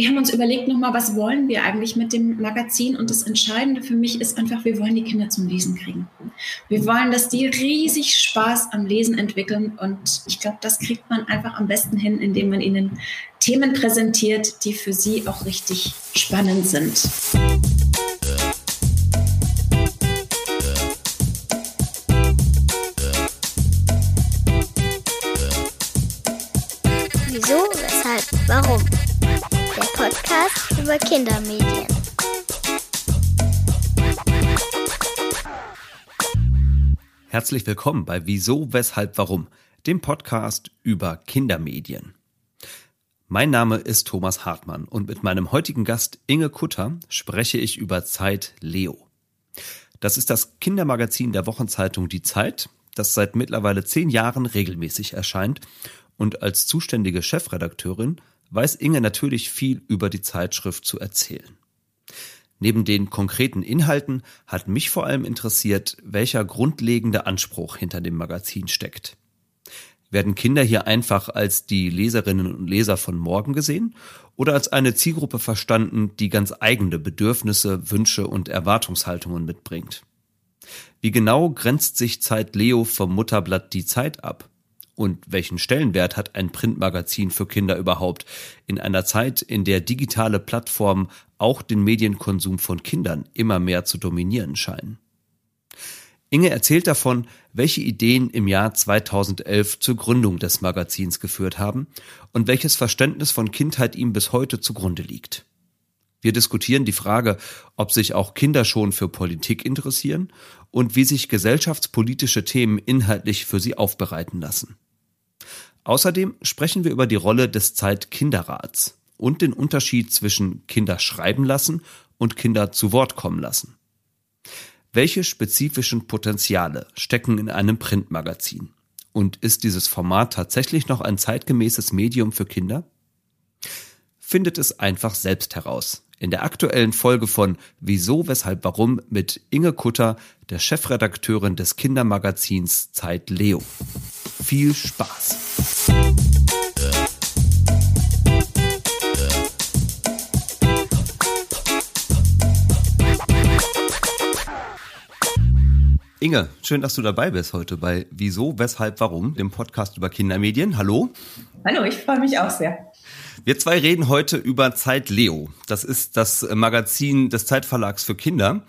wir haben uns überlegt nochmal, was wollen wir eigentlich mit dem Magazin? Und das Entscheidende für mich ist einfach, wir wollen die Kinder zum Lesen kriegen. Wir wollen, dass die riesig Spaß am Lesen entwickeln. Und ich glaube, das kriegt man einfach am besten hin, indem man ihnen Themen präsentiert, die für sie auch richtig spannend sind. Wieso, weshalb, warum? Podcast über Kindermedien. Herzlich willkommen bei Wieso, Weshalb, Warum, dem Podcast über Kindermedien. Mein Name ist Thomas Hartmann und mit meinem heutigen Gast Inge Kutter spreche ich über Zeit Leo. Das ist das Kindermagazin der Wochenzeitung Die Zeit, das seit mittlerweile zehn Jahren regelmäßig erscheint und als zuständige Chefredakteurin weiß Inge natürlich viel über die Zeitschrift zu erzählen. Neben den konkreten Inhalten hat mich vor allem interessiert, welcher grundlegende Anspruch hinter dem Magazin steckt. Werden Kinder hier einfach als die Leserinnen und Leser von morgen gesehen oder als eine Zielgruppe verstanden, die ganz eigene Bedürfnisse, Wünsche und Erwartungshaltungen mitbringt? Wie genau grenzt sich Zeit Leo vom Mutterblatt Die Zeit ab? Und welchen Stellenwert hat ein Printmagazin für Kinder überhaupt in einer Zeit, in der digitale Plattformen auch den Medienkonsum von Kindern immer mehr zu dominieren scheinen? Inge erzählt davon, welche Ideen im Jahr 2011 zur Gründung des Magazins geführt haben und welches Verständnis von Kindheit ihm bis heute zugrunde liegt. Wir diskutieren die Frage, ob sich auch Kinder schon für Politik interessieren und wie sich gesellschaftspolitische Themen inhaltlich für sie aufbereiten lassen. Außerdem sprechen wir über die Rolle des Zeitkinderrats und den Unterschied zwischen Kinder schreiben lassen und Kinder zu Wort kommen lassen. Welche spezifischen Potenziale stecken in einem Printmagazin? Und ist dieses Format tatsächlich noch ein zeitgemäßes Medium für Kinder? Findet es einfach selbst heraus. In der aktuellen Folge von Wieso, Weshalb, Warum mit Inge Kutter, der Chefredakteurin des Kindermagazins Zeit Leo. Viel Spaß! Inge, schön, dass du dabei bist heute bei Wieso, Weshalb, Warum, dem Podcast über Kindermedien. Hallo. Hallo, ich freue mich auch sehr. Wir zwei reden heute über Zeit Leo. Das ist das Magazin des Zeitverlags für Kinder.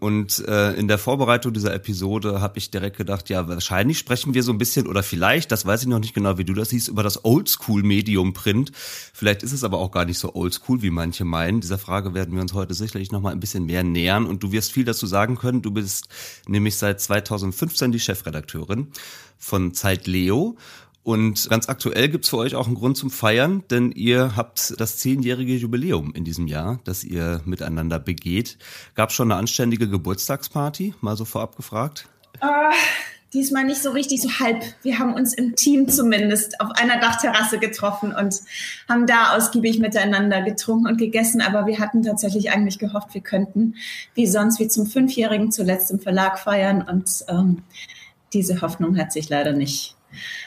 Und äh, in der Vorbereitung dieser Episode habe ich direkt gedacht, ja, wahrscheinlich sprechen wir so ein bisschen oder vielleicht, das weiß ich noch nicht genau, wie du das siehst, über das Oldschool-Medium Print. Vielleicht ist es aber auch gar nicht so oldschool, wie manche meinen. Dieser Frage werden wir uns heute sicherlich noch mal ein bisschen mehr nähern und du wirst viel dazu sagen können. Du bist nämlich seit 2015 die Chefredakteurin von Zeit Leo und ganz aktuell gibt's für euch auch einen Grund zum Feiern, denn ihr habt das zehnjährige Jubiläum in diesem Jahr, das ihr miteinander begeht. Gab's schon eine anständige Geburtstagsparty? Mal so vorab gefragt. Uh, diesmal nicht so richtig, so halb. Wir haben uns im Team zumindest auf einer Dachterrasse getroffen und haben da ausgiebig miteinander getrunken und gegessen. Aber wir hatten tatsächlich eigentlich gehofft, wir könnten wie sonst wie zum Fünfjährigen zuletzt im Verlag feiern. Und ähm, diese Hoffnung hat sich leider nicht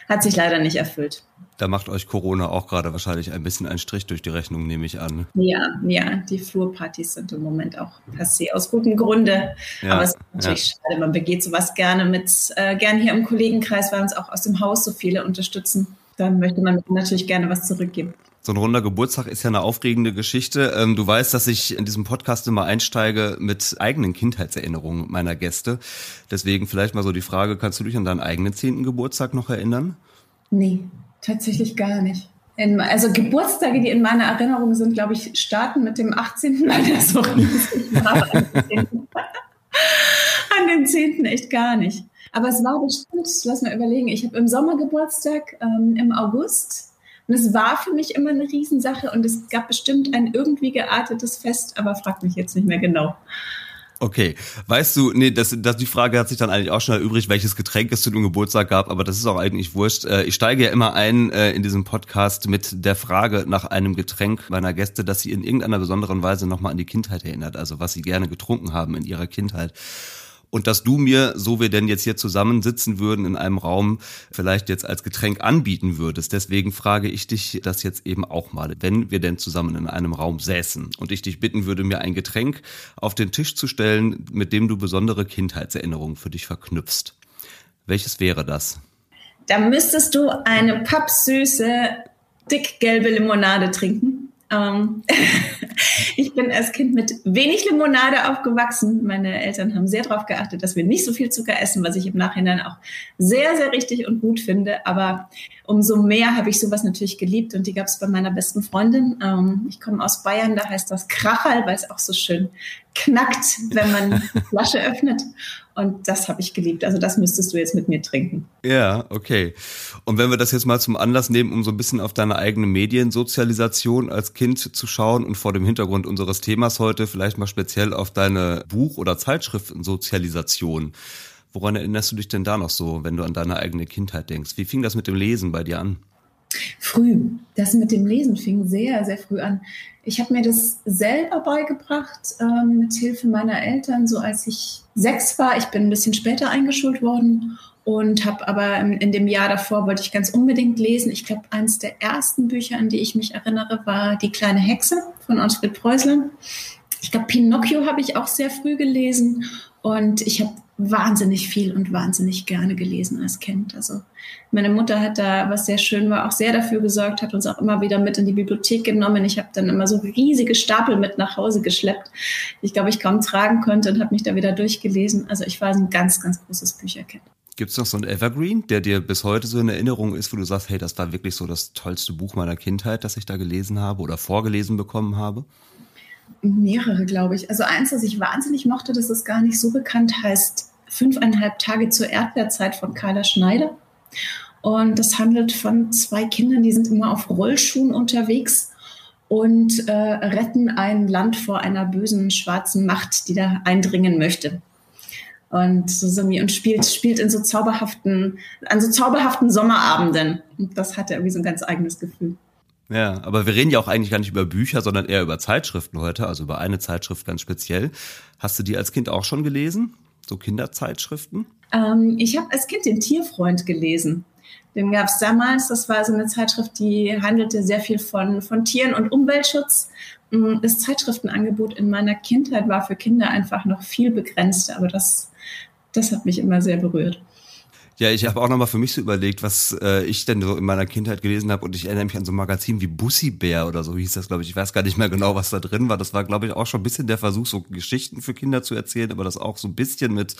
hat sich leider nicht erfüllt. Da macht euch Corona auch gerade wahrscheinlich ein bisschen einen Strich durch die Rechnung, nehme ich an. Ja, ja, die Flurpartys sind im Moment auch passé, aus gutem Grunde. Ja, Aber es ist natürlich ja. schade, man begeht sowas gerne mit, äh, gerne hier im Kollegenkreis, weil uns auch aus dem Haus so viele unterstützen. Dann möchte man natürlich gerne was zurückgeben. So ein runder Geburtstag ist ja eine aufregende Geschichte. Ähm, du weißt, dass ich in diesem Podcast immer einsteige mit eigenen Kindheitserinnerungen meiner Gäste. Deswegen vielleicht mal so die Frage, kannst du dich an deinen eigenen zehnten Geburtstag noch erinnern? Nee, tatsächlich gar nicht. In, also Geburtstage, die in meiner Erinnerung sind, glaube ich, starten mit dem 18. Nein, der so riesig war. An den 10. echt gar nicht. Aber es war bestimmt, lass mal überlegen, ich habe im Sommer Geburtstag, ähm, im August und es war für mich immer eine Riesensache und es gab bestimmt ein irgendwie geartetes Fest, aber frag mich jetzt nicht mehr genau. Okay, weißt du, nee, das, das, die Frage hat sich dann eigentlich auch schon übrig, welches Getränk es zu dem Geburtstag gab, aber das ist auch eigentlich wurscht. Äh, ich steige ja immer ein äh, in diesem Podcast mit der Frage nach einem Getränk meiner Gäste, das sie in irgendeiner besonderen Weise nochmal an die Kindheit erinnert, also was sie gerne getrunken haben in ihrer Kindheit. Und dass du mir, so wir denn jetzt hier zusammensitzen würden in einem Raum, vielleicht jetzt als Getränk anbieten würdest. Deswegen frage ich dich das jetzt eben auch mal, wenn wir denn zusammen in einem Raum säßen und ich dich bitten würde, mir ein Getränk auf den Tisch zu stellen, mit dem du besondere Kindheitserinnerungen für dich verknüpfst. Welches wäre das? Da müsstest du eine pappsüße, dickgelbe Limonade trinken ähm, ich bin als Kind mit wenig Limonade aufgewachsen. Meine Eltern haben sehr darauf geachtet, dass wir nicht so viel Zucker essen, was ich im Nachhinein auch sehr, sehr richtig und gut finde. Aber umso mehr habe ich sowas natürlich geliebt und die gab es bei meiner besten Freundin. Ähm, ich komme aus Bayern, da heißt das Krachal, weil es auch so schön knackt, wenn man die Flasche öffnet. Und das habe ich geliebt. Also das müsstest du jetzt mit mir trinken. Ja, okay. Und wenn wir das jetzt mal zum Anlass nehmen, um so ein bisschen auf deine eigene Mediensozialisation als Kind zu schauen und vor dem Hintergrund unseres Themas heute vielleicht mal speziell auf deine Buch- oder Zeitschriftensozialisation. Woran erinnerst du dich denn da noch so, wenn du an deine eigene Kindheit denkst? Wie fing das mit dem Lesen bei dir an? Früh. Das mit dem Lesen fing sehr, sehr früh an. Ich habe mir das selber beigebracht, ähm, mit Hilfe meiner Eltern, so als ich sechs war. Ich bin ein bisschen später eingeschult worden und habe aber in, in, dem Jahr davor wollte ich ganz unbedingt lesen. Ich glaube, eines der ersten Bücher, an die ich mich erinnere, war Die kleine Hexe von Ottfried Preußler. Ich glaube, Pinocchio habe ich auch sehr früh gelesen und ich habe wahnsinnig viel und wahnsinnig gerne gelesen als Kind. Also meine Mutter hat da, was sehr schön war, auch sehr dafür gesorgt, hat uns auch immer wieder mit in die Bibliothek genommen. Ich habe dann immer so riesige Stapel mit nach Hause geschleppt, die ich glaube ich kaum tragen konnte und habe mich da wieder durchgelesen. Also ich war ein ganz, ganz großes Bücherkind. Gibt es noch so ein Evergreen, der dir bis heute so in Erinnerung ist, wo du sagst, hey, das war wirklich so das tollste Buch meiner Kindheit, das ich da gelesen habe oder vorgelesen bekommen habe? Mehrere, glaube ich. Also eins, was ich wahnsinnig mochte, das ist gar nicht so bekannt, heißt Fünfeinhalb Tage zur Erdbeerzeit von Carla Schneider. Und das handelt von zwei Kindern, die sind immer auf Rollschuhen unterwegs und äh, retten ein Land vor einer bösen schwarzen Macht, die da eindringen möchte. Und, so, und spielt, spielt in so zauberhaften, an so zauberhaften Sommerabenden. Und das hatte irgendwie so ein ganz eigenes Gefühl. Ja, aber wir reden ja auch eigentlich gar nicht über Bücher, sondern eher über Zeitschriften heute, also über eine Zeitschrift ganz speziell. Hast du die als Kind auch schon gelesen? So Kinderzeitschriften? Ähm, ich habe als Kind den Tierfreund gelesen. Den gab es damals. Das war so eine Zeitschrift, die handelte sehr viel von, von Tieren und Umweltschutz. Mm, das Zeitschriftenangebot in meiner Kindheit war für Kinder einfach noch viel begrenzter, aber das, das hat mich immer sehr berührt. Ja, ich habe auch nochmal für mich so überlegt, was äh, ich denn so in meiner Kindheit gelesen habe und ich erinnere mich an so ein Magazin wie Bussi Bär oder so hieß das, glaube ich. Ich weiß gar nicht mehr genau, was da drin war. Das war, glaube ich, auch schon ein bisschen der Versuch, so Geschichten für Kinder zu erzählen, aber das auch so ein bisschen mit,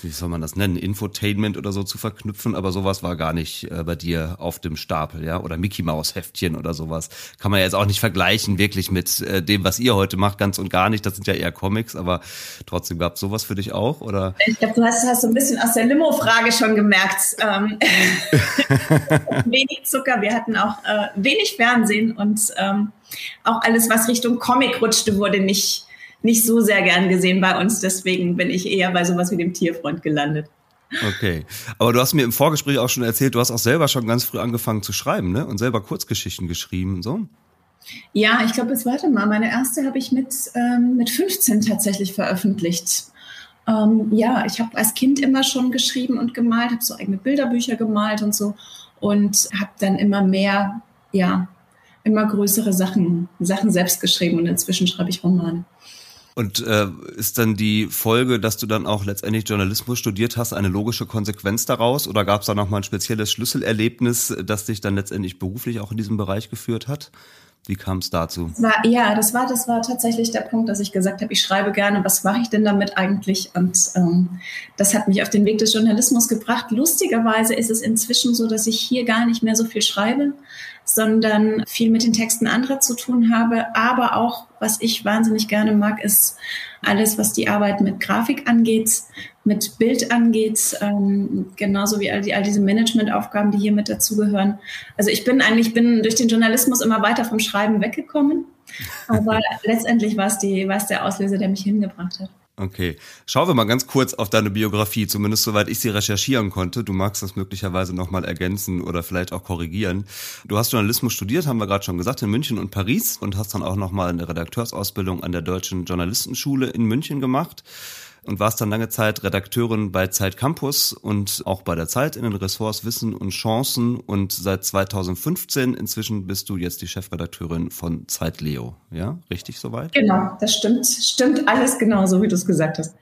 wie soll man das nennen, Infotainment oder so zu verknüpfen. Aber sowas war gar nicht äh, bei dir auf dem Stapel, ja? Oder Mickey Maus Heftchen oder sowas. Kann man ja jetzt auch nicht vergleichen, wirklich mit äh, dem, was ihr heute macht, ganz und gar nicht. Das sind ja eher Comics, aber trotzdem gab es sowas für dich auch, oder? Ich glaube, du hast, hast so ein bisschen aus der Limo-Frage schon gemerkt gemerkt, ähm, wenig Zucker. Wir hatten auch äh, wenig Fernsehen und ähm, auch alles, was Richtung Comic rutschte, wurde nicht, nicht so sehr gern gesehen bei uns. Deswegen bin ich eher bei sowas wie dem Tierfreund gelandet. Okay. Aber du hast mir im Vorgespräch auch schon erzählt, du hast auch selber schon ganz früh angefangen zu schreiben, ne? Und selber Kurzgeschichten geschrieben und so. Ja, ich glaube, jetzt warte mal. Meine erste habe ich mit, ähm, mit 15 tatsächlich veröffentlicht. Ähm, ja, ich habe als Kind immer schon geschrieben und gemalt, habe so eigene Bilderbücher gemalt und so und habe dann immer mehr, ja, immer größere Sachen, Sachen selbst geschrieben und inzwischen schreibe ich Romane. Und äh, ist dann die Folge, dass du dann auch letztendlich Journalismus studiert hast, eine logische Konsequenz daraus? Oder gab es da nochmal ein spezielles Schlüsselerlebnis, das dich dann letztendlich beruflich auch in diesem Bereich geführt hat? Wie kam es dazu? War, ja, das war, das war tatsächlich der Punkt, dass ich gesagt habe, ich schreibe gerne, was mache ich denn damit eigentlich? Und ähm, das hat mich auf den Weg des Journalismus gebracht. Lustigerweise ist es inzwischen so, dass ich hier gar nicht mehr so viel schreibe, sondern viel mit den Texten anderer zu tun habe. Aber auch, was ich wahnsinnig gerne mag, ist alles, was die Arbeit mit Grafik angeht, mit Bild angeht, ähm, genauso wie all, die, all diese Managementaufgaben, die hier mit dazugehören. Also ich bin eigentlich bin durch den Journalismus immer weiter vom Schreiben weggekommen, aber letztendlich war es, die, war es der Auslöser, der mich hingebracht hat. Okay. Schauen wir mal ganz kurz auf deine Biografie, zumindest soweit ich sie recherchieren konnte. Du magst das möglicherweise nochmal ergänzen oder vielleicht auch korrigieren. Du hast Journalismus studiert, haben wir gerade schon gesagt, in München und Paris und hast dann auch nochmal eine Redakteursausbildung an der Deutschen Journalistenschule in München gemacht. Und warst dann lange Zeit Redakteurin bei Zeit Campus und auch bei der Zeit in den Ressorts Wissen und Chancen und seit 2015 inzwischen bist du jetzt die Chefredakteurin von Zeit Leo. Ja, richtig soweit? Genau, das stimmt. Stimmt alles genauso, wie du es gesagt hast.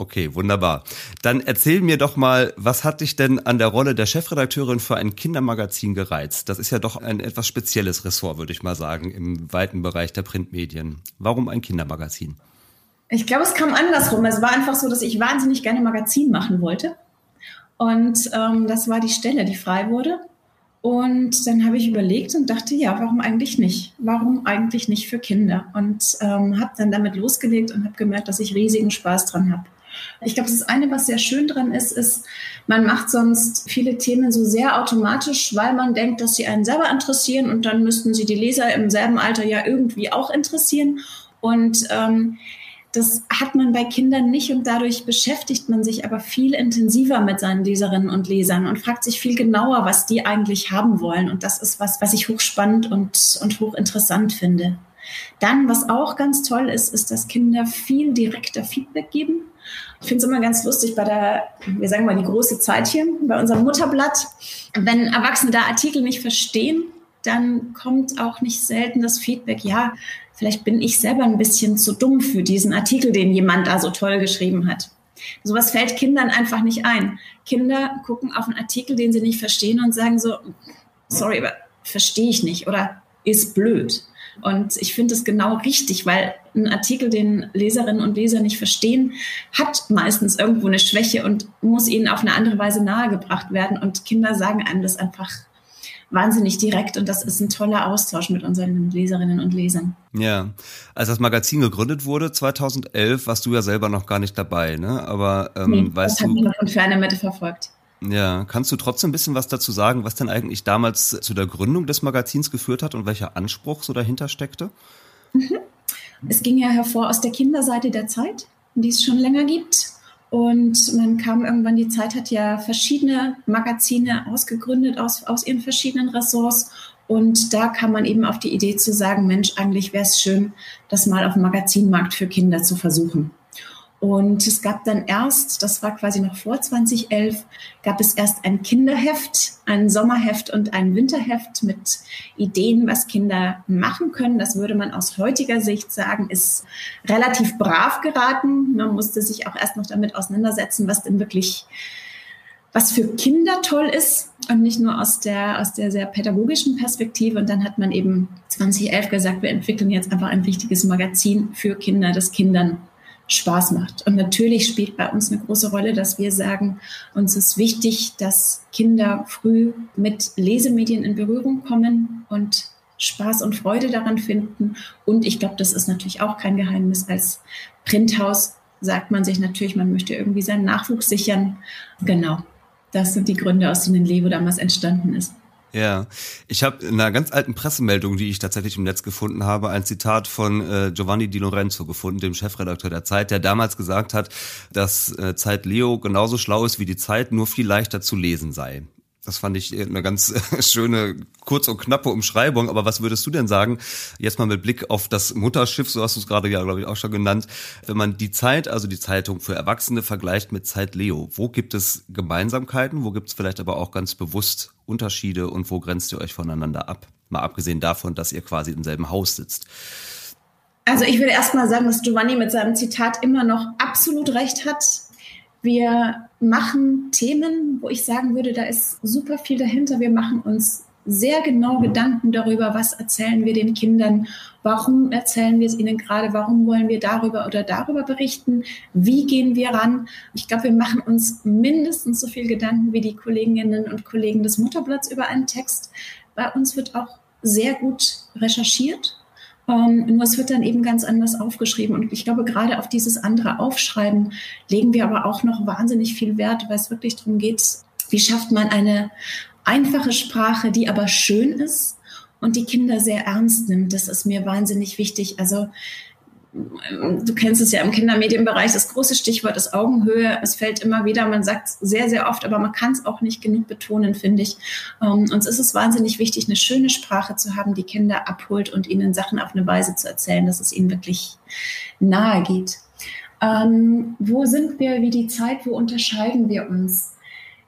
Okay, wunderbar. Dann erzähl mir doch mal, was hat dich denn an der Rolle der Chefredakteurin für ein Kindermagazin gereizt? Das ist ja doch ein etwas spezielles Ressort, würde ich mal sagen, im weiten Bereich der Printmedien. Warum ein Kindermagazin? Ich glaube, es kam andersrum. Es war einfach so, dass ich wahnsinnig gerne Magazin machen wollte. Und ähm, das war die Stelle, die frei wurde. Und dann habe ich überlegt und dachte, ja, warum eigentlich nicht? Warum eigentlich nicht für Kinder? Und ähm, habe dann damit losgelegt und habe gemerkt, dass ich riesigen Spaß dran habe. Ich glaube, das eine, was sehr schön dran ist, ist, man macht sonst viele Themen so sehr automatisch, weil man denkt, dass sie einen selber interessieren und dann müssten sie die Leser im selben Alter ja irgendwie auch interessieren. Und ähm, das hat man bei Kindern nicht und dadurch beschäftigt man sich aber viel intensiver mit seinen Leserinnen und Lesern und fragt sich viel genauer, was die eigentlich haben wollen. Und das ist was, was ich hochspannend und, und hochinteressant finde. Dann, was auch ganz toll ist, ist, dass Kinder viel direkter Feedback geben. Ich finde es immer ganz lustig bei der, wir sagen mal, die große Zeit hier, bei unserem Mutterblatt. Wenn Erwachsene da Artikel nicht verstehen, dann kommt auch nicht selten das Feedback, ja, vielleicht bin ich selber ein bisschen zu dumm für diesen Artikel, den jemand da so toll geschrieben hat. Sowas fällt Kindern einfach nicht ein. Kinder gucken auf einen Artikel, den sie nicht verstehen und sagen so, sorry, aber verstehe ich nicht oder ist blöd. Und ich finde es genau richtig, weil ein Artikel, den Leserinnen und Leser nicht verstehen, hat meistens irgendwo eine Schwäche und muss ihnen auf eine andere Weise nahegebracht werden. Und Kinder sagen einem das einfach wahnsinnig direkt und das ist ein toller Austausch mit unseren Leserinnen und Lesern. Ja, als das Magazin gegründet wurde 2011, warst du ja selber noch gar nicht dabei, ne? Aber ähm, nee, weißt das du? Das hat von ferne Mitte verfolgt. Ja, kannst du trotzdem ein bisschen was dazu sagen, was denn eigentlich damals zu der Gründung des Magazins geführt hat und welcher Anspruch so dahinter steckte? Mhm. Es ging ja hervor aus der Kinderseite der Zeit, die es schon länger gibt. Und man kam irgendwann, die Zeit hat ja verschiedene Magazine ausgegründet aus, aus ihren verschiedenen Ressorts. Und da kam man eben auf die Idee zu sagen, Mensch, eigentlich wäre es schön, das mal auf dem Magazinmarkt für Kinder zu versuchen. Und es gab dann erst, das war quasi noch vor 2011, gab es erst ein Kinderheft, ein Sommerheft und ein Winterheft mit Ideen, was Kinder machen können. Das würde man aus heutiger Sicht sagen, ist relativ brav geraten. Man musste sich auch erst noch damit auseinandersetzen, was denn wirklich was für Kinder toll ist und nicht nur aus der, aus der sehr pädagogischen Perspektive. Und dann hat man eben 2011 gesagt, wir entwickeln jetzt einfach ein wichtiges Magazin für Kinder, das Kindern Spaß macht. Und natürlich spielt bei uns eine große Rolle, dass wir sagen, uns ist wichtig, dass Kinder früh mit Lesemedien in Berührung kommen und Spaß und Freude daran finden. Und ich glaube, das ist natürlich auch kein Geheimnis. Als Printhaus sagt man sich natürlich, man möchte irgendwie seinen Nachwuchs sichern. Genau. Das sind die Gründe, aus denen Levo damals entstanden ist. Ja, ich habe in einer ganz alten Pressemeldung, die ich tatsächlich im Netz gefunden habe, ein Zitat von äh, Giovanni Di Lorenzo gefunden, dem Chefredakteur der Zeit, der damals gesagt hat, dass äh, Zeit Leo genauso schlau ist wie die Zeit, nur viel leichter zu lesen sei. Das fand ich eine ganz schöne, kurz und knappe Umschreibung. Aber was würdest du denn sagen, jetzt mal mit Blick auf das Mutterschiff, so hast du es gerade ja, glaube ich, auch schon genannt, wenn man die Zeit, also die Zeitung für Erwachsene vergleicht mit Zeit Leo, wo gibt es Gemeinsamkeiten, wo gibt es vielleicht aber auch ganz bewusst Unterschiede und wo grenzt ihr euch voneinander ab? Mal abgesehen davon, dass ihr quasi im selben Haus sitzt. Also ich würde erst mal sagen, dass Giovanni mit seinem Zitat immer noch absolut recht hat. Wir machen Themen, wo ich sagen würde, da ist super viel dahinter. Wir machen uns sehr genau Gedanken darüber, was erzählen wir den Kindern, warum erzählen wir es ihnen gerade, warum wollen wir darüber oder darüber berichten, wie gehen wir ran. Ich glaube, wir machen uns mindestens so viel Gedanken wie die Kolleginnen und Kollegen des Mutterblatts über einen Text. Bei uns wird auch sehr gut recherchiert ähm, nur es wird dann eben ganz anders aufgeschrieben. Und ich glaube, gerade auf dieses andere Aufschreiben legen wir aber auch noch wahnsinnig viel Wert, weil es wirklich darum geht, wie schafft man eine einfache Sprache, die aber schön ist und die Kinder sehr ernst nimmt. Das ist mir wahnsinnig wichtig. Also du kennst es ja im Kindermedienbereich, das große Stichwort ist Augenhöhe. Es fällt immer wieder, man sagt es sehr, sehr oft, aber man kann es auch nicht genug betonen, finde ich. Ähm, uns ist es wahnsinnig wichtig, eine schöne Sprache zu haben, die Kinder abholt und ihnen Sachen auf eine Weise zu erzählen, dass es ihnen wirklich nahe geht. Ähm, wo sind wir wie die Zeit? Wo unterscheiden wir uns?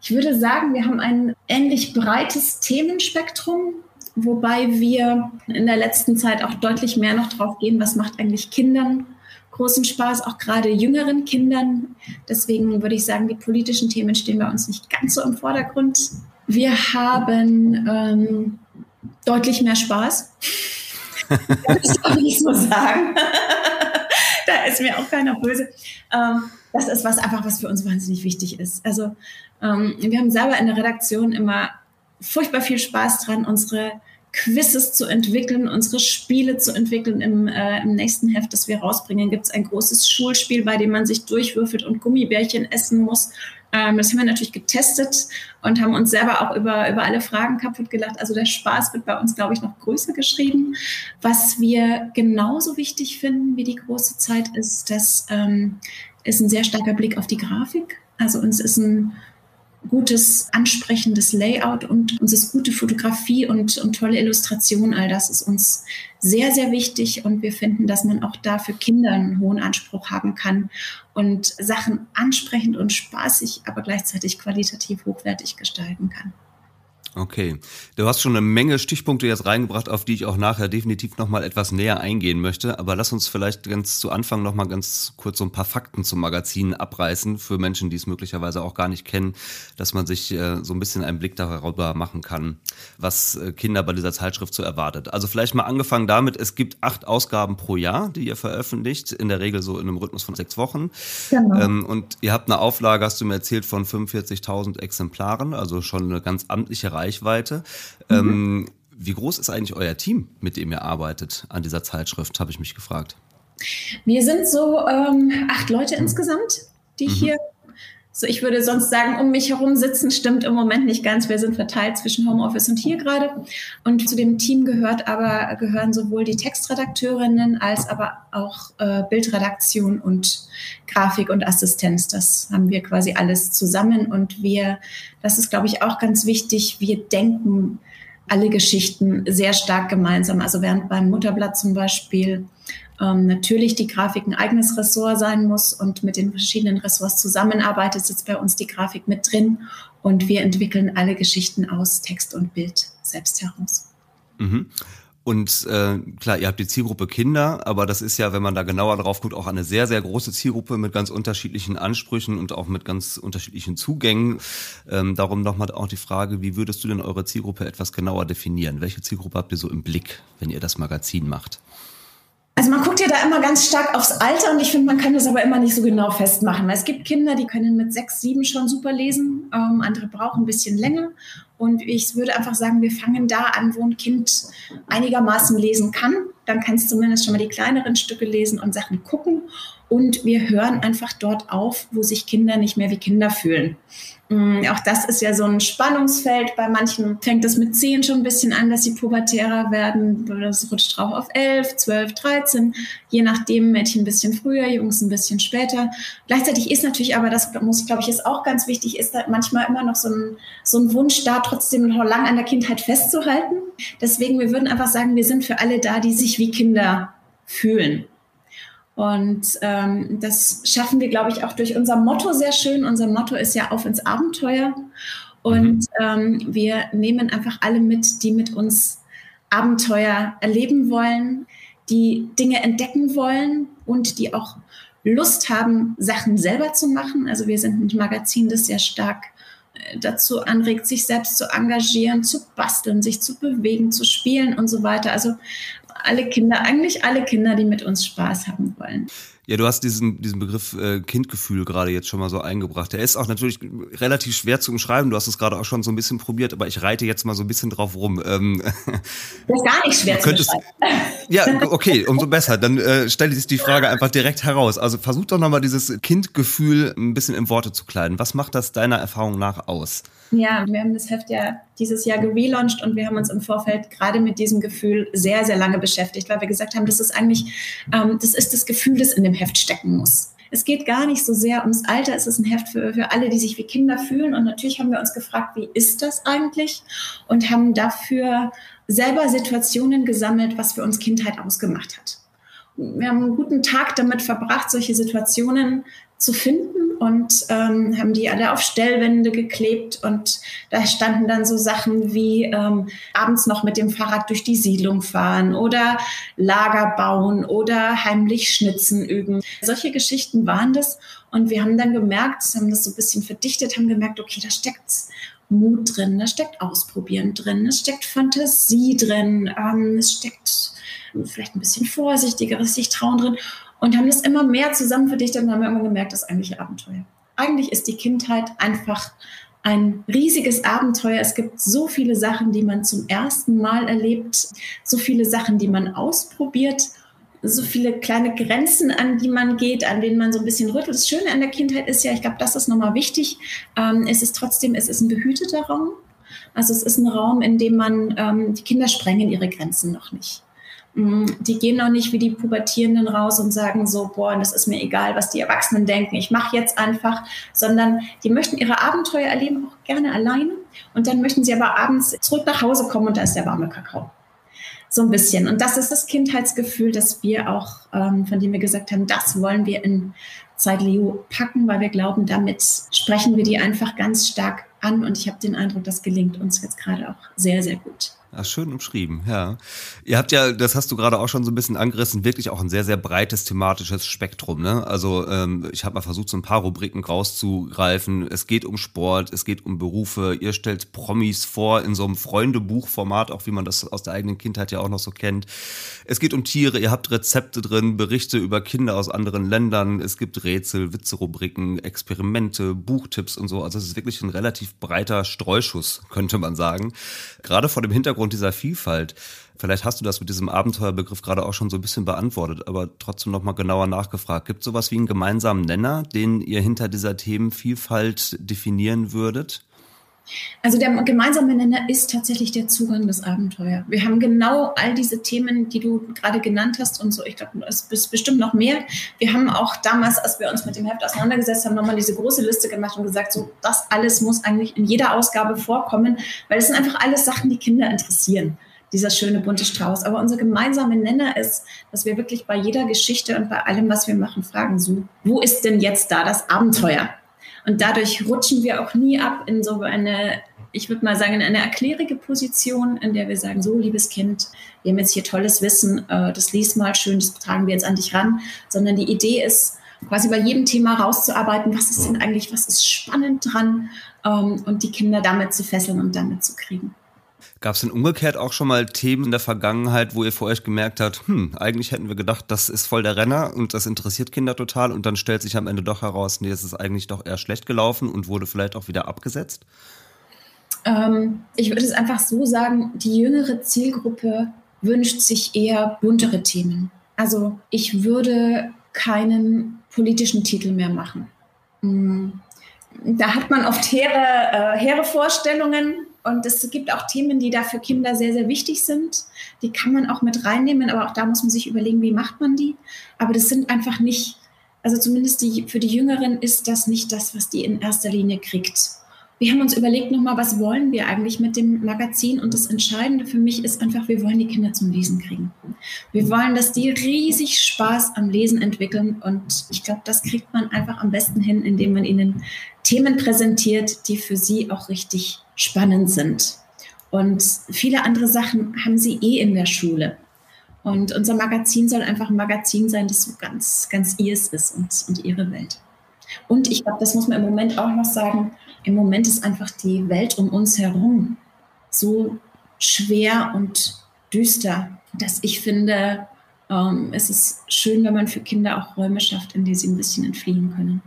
Ich würde sagen, wir haben ein ähnlich breites Themenspektrum, wobei wir in der letzten Zeit auch deutlich mehr noch drauf gehen, was macht eigentlich Kindern großen Spaß, auch gerade jüngeren Kindern. Deswegen würde ich sagen, die politischen Themen stehen bei uns nicht ganz so im Vordergrund. Wir haben ähm, deutlich mehr Spaß. das darf ich so sagen. da ist mir auch keiner böse. Ähm, das ist was einfach, was für uns wahnsinnig wichtig ist. Also ähm, wir haben selber in der Redaktion immer furchtbar viel Spaß dran, unsere Quizzes zu entwickeln, unsere Spiele zu entwickeln. Im, äh, im nächsten Heft, das wir rausbringen, gibt es ein großes Schulspiel, bei dem man sich durchwürfelt und Gummibärchen essen muss. Ähm, das haben wir natürlich getestet und haben uns selber auch über, über alle Fragen kaputt gelacht. Also der Spaß wird bei uns, glaube ich, noch größer geschrieben. Was wir genauso wichtig finden wie die große Zeit ist, das ähm, ist ein sehr starker Blick auf die Grafik. Also uns ist ein gutes, ansprechendes Layout und uns ist gute Fotografie und, und tolle Illustration. All das ist uns sehr, sehr wichtig und wir finden, dass man auch da für Kinder einen hohen Anspruch haben kann und Sachen ansprechend und spaßig, aber gleichzeitig qualitativ hochwertig gestalten kann. Okay, du hast schon eine Menge Stichpunkte jetzt reingebracht, auf die ich auch nachher definitiv nochmal etwas näher eingehen möchte. Aber lass uns vielleicht ganz zu Anfang nochmal ganz kurz so ein paar Fakten zum Magazin abreißen für Menschen, die es möglicherweise auch gar nicht kennen, dass man sich äh, so ein bisschen einen Blick darüber machen kann, was äh, Kinder bei dieser Zeitschrift so erwartet. Also vielleicht mal angefangen damit, es gibt acht Ausgaben pro Jahr, die ihr veröffentlicht, in der Regel so in einem Rhythmus von sechs Wochen. Genau. Ähm, und ihr habt eine Auflage, hast du mir erzählt, von 45.000 Exemplaren, also schon eine ganz amtliche Reihe. Reichweite. Mhm. Ähm, wie groß ist eigentlich euer Team, mit dem ihr arbeitet an dieser Zeitschrift, habe ich mich gefragt. Wir sind so ähm, acht Leute insgesamt, die mhm. hier so, ich würde sonst sagen, um mich herum sitzen, stimmt im Moment nicht ganz. Wir sind verteilt zwischen Homeoffice und hier gerade. Und zu dem Team gehört aber, gehören sowohl die Textredakteurinnen als aber auch äh, Bildredaktion und Grafik und Assistenz. Das haben wir quasi alles zusammen. Und wir, das ist, glaube ich, auch ganz wichtig, wir denken alle Geschichten sehr stark gemeinsam. Also während beim Mutterblatt zum Beispiel ähm, natürlich die Grafik ein eigenes Ressort sein muss und mit den verschiedenen Ressorts zusammenarbeitet, sitzt bei uns die Grafik mit drin und wir entwickeln alle Geschichten aus Text und Bild selbst heraus. Mhm. Und äh, klar, ihr habt die Zielgruppe Kinder, aber das ist ja, wenn man da genauer drauf guckt, auch eine sehr, sehr große Zielgruppe mit ganz unterschiedlichen Ansprüchen und auch mit ganz unterschiedlichen Zugängen. Ähm, darum nochmal auch die Frage, wie würdest du denn eure Zielgruppe etwas genauer definieren? Welche Zielgruppe habt ihr so im Blick, wenn ihr das Magazin macht? Also man guckt ja da immer ganz stark aufs Alter und ich finde, man kann das aber immer nicht so genau festmachen. Es gibt Kinder, die können mit sechs, sieben schon super lesen, ähm, andere brauchen ein bisschen länger. Und ich würde einfach sagen, wir fangen da an, wo ein Kind einigermaßen lesen kann. Dann kannst du zumindest schon mal die kleineren Stücke lesen und Sachen gucken. Und wir hören einfach dort auf, wo sich Kinder nicht mehr wie Kinder fühlen. Mm, auch das ist ja so ein Spannungsfeld. Bei manchen fängt es mit zehn schon ein bisschen an, dass sie pubertärer werden. Das rutscht drauf auf elf, zwölf, dreizehn. Je nachdem, Mädchen ein bisschen früher, Jungs ein bisschen später. Gleichzeitig ist natürlich aber, das muss, glaube ich, ist auch ganz wichtig, ist da manchmal immer noch so ein, so ein Wunsch da, trotzdem noch lang an der Kindheit festzuhalten. Deswegen, wir würden einfach sagen, wir sind für alle da, die sich wie Kinder fühlen. Und ähm, das schaffen wir, glaube ich, auch durch unser Motto sehr schön. Unser Motto ist ja auf ins Abenteuer. Und mhm. ähm, wir nehmen einfach alle mit, die mit uns Abenteuer erleben wollen, die Dinge entdecken wollen und die auch Lust haben, Sachen selber zu machen. Also wir sind ein Magazin, das sehr stark äh, dazu anregt, sich selbst zu engagieren, zu basteln, sich zu bewegen, zu spielen und so weiter. Also alle Kinder, eigentlich alle Kinder, die mit uns Spaß haben wollen. Ja, du hast diesen, diesen Begriff äh, Kindgefühl gerade jetzt schon mal so eingebracht. Der ist auch natürlich relativ schwer zu umschreiben. Du hast es gerade auch schon so ein bisschen probiert, aber ich reite jetzt mal so ein bisschen drauf rum. Ähm, das ist gar nicht schwer zu umschreiben. Ja, okay, umso besser. Dann äh, stelle ich die Frage einfach direkt heraus. Also versuch doch nochmal dieses Kindgefühl ein bisschen in Worte zu kleiden. Was macht das deiner Erfahrung nach aus? Ja, wir haben das Heft ja dieses Jahr gelauncht und wir haben uns im Vorfeld gerade mit diesem Gefühl sehr, sehr lange beschäftigt, weil wir gesagt haben, das ist eigentlich, ähm, das ist das Gefühl, das in dem Heft stecken muss. Es geht gar nicht so sehr ums Alter, es ist ein Heft für, für alle, die sich wie Kinder fühlen. Und natürlich haben wir uns gefragt, wie ist das eigentlich? Und haben dafür selber Situationen gesammelt, was für uns Kindheit ausgemacht hat. wir haben einen guten Tag damit verbracht, solche Situationen zu finden und ähm, haben die alle auf Stellwände geklebt und da standen dann so Sachen wie ähm, abends noch mit dem Fahrrad durch die Siedlung fahren oder Lager bauen oder heimlich Schnitzen üben. Solche Geschichten waren das und wir haben dann gemerkt, haben das so ein bisschen verdichtet, haben gemerkt, okay, da steckt Mut drin, da steckt Ausprobieren drin, es steckt Fantasie drin, ähm, es steckt vielleicht ein bisschen vorsichtigeres sich trauen drin und haben das immer mehr zusammen verdichtet und haben immer gemerkt, das ist eigentlich Abenteuer. Eigentlich ist die Kindheit einfach ein riesiges Abenteuer. Es gibt so viele Sachen, die man zum ersten Mal erlebt, so viele Sachen, die man ausprobiert, so viele kleine Grenzen, an die man geht, an denen man so ein bisschen rüttelt. Das Schöne an der Kindheit ist ja, ich glaube, das ist nochmal wichtig. Ähm, es ist trotzdem, es ist ein behüteter Raum. Also es ist ein Raum, in dem man, ähm, die Kinder sprengen ihre Grenzen noch nicht. Mm, die gehen noch nicht wie die Pubertierenden raus und sagen so, boah, das ist mir egal, was die Erwachsenen denken, ich mache jetzt einfach, sondern die möchten ihre Abenteuer erleben, auch gerne alleine. Und dann möchten sie aber abends zurück nach Hause kommen und da ist der warme Kakao. So ein bisschen. Und das ist das Kindheitsgefühl, das wir auch, ähm, von dem wir gesagt haben, das wollen wir in Zeit Leo packen, weil wir glauben, damit sprechen wir die einfach ganz stark an. Und ich habe den Eindruck, das gelingt uns jetzt gerade auch sehr, sehr gut. Ach, schön umschrieben, ja. Ihr habt ja, das hast du gerade auch schon so ein bisschen angerissen, wirklich auch ein sehr, sehr breites thematisches Spektrum. Ne? Also ähm, ich habe mal versucht, so ein paar Rubriken rauszugreifen. Es geht um Sport, es geht um Berufe. Ihr stellt Promis vor in so einem Freundebuchformat, auch wie man das aus der eigenen Kindheit ja auch noch so kennt. Es geht um Tiere, ihr habt Rezepte drin, Berichte über Kinder aus anderen Ländern. Es gibt Rätsel, Witzerubriken, Experimente, Buchtipps und so. Also es ist wirklich ein relativ breiter Streuschuss, könnte man sagen. Gerade vor dem Hintergrund Hintergrund dieser Vielfalt. Vielleicht hast du das mit diesem Abenteuerbegriff gerade auch schon so ein bisschen beantwortet, aber trotzdem nochmal genauer nachgefragt. Gibt es sowas wie einen gemeinsamen Nenner, den ihr hinter dieser Themenvielfalt definieren würdet? Also der gemeinsame Nenner ist tatsächlich der Zugang des Abenteuers. Wir haben genau all diese Themen, die du gerade genannt hast und so. Ich glaube, es ist bestimmt noch mehr. Wir haben auch damals, als wir uns mit dem Heft auseinandergesetzt haben, nochmal diese große Liste gemacht und gesagt, so das alles muss eigentlich in jeder Ausgabe vorkommen, weil es sind einfach alles Sachen, die Kinder interessieren dieser schöne bunte Strauß. Aber unser gemeinsamer Nenner ist, dass wir wirklich bei jeder Geschichte und bei allem, was wir machen, fragen, so, wo ist denn jetzt da das Abenteuer? Und dadurch rutschen wir auch nie ab in so eine, ich würde mal sagen, in eine erklärige Position, in der wir sagen, so, liebes Kind, wir haben jetzt hier tolles Wissen, äh, das liest mal schön, das tragen wir jetzt an dich ran, sondern die Idee ist, quasi bei jedem Thema rauszuarbeiten, was ist denn eigentlich, was ist spannend dran ähm, und die Kinder damit zu fesseln und damit zu kriegen. Gab es denn umgekehrt auch schon mal Themen in der Vergangenheit, wo ihr vor euch gemerkt habt, hm, eigentlich hätten wir gedacht, das ist voll der Renner und das interessiert Kinder total und dann stellt sich am Ende doch heraus, nee, es ist eigentlich doch eher schlecht gelaufen und wurde vielleicht auch wieder abgesetzt? Ähm, ich würde es einfach so sagen, die jüngere Zielgruppe wünscht sich eher buntere Themen. Also ich würde keinen politischen Titel mehr machen. Hm. Da hat man oft hehre, äh, hehre Vorstellungen und es gibt auch Themen, die da für Kinder sehr, sehr wichtig sind. Die kann man auch mit reinnehmen, aber auch da muss man sich überlegen, wie macht man die. Aber das sind einfach nicht, also zumindest die, für die Jüngeren ist das nicht das, was die in erster Linie kriegt wir haben uns überlegt nochmal, was wollen wir eigentlich mit dem Magazin? Und das Entscheidende für mich ist einfach, wir wollen die Kinder zum Lesen kriegen. Wir wollen, dass die riesig Spaß am Lesen entwickeln. Und ich glaube, das kriegt man einfach am besten hin, indem man ihnen Themen präsentiert, die für sie auch richtig spannend sind. Und viele andere Sachen haben sie eh in der Schule. Und unser Magazin soll einfach ein Magazin sein, das so ganz, ganz ihrs ist und, und ihre Welt. Und ich glaube, das muss man im Moment auch noch sagen, im Moment ist einfach die Welt um uns herum so schwer und düster, dass ich finde, ähm, es ist schön, wenn man für Kinder auch Räume schafft, in die sie ein bisschen entfliehen können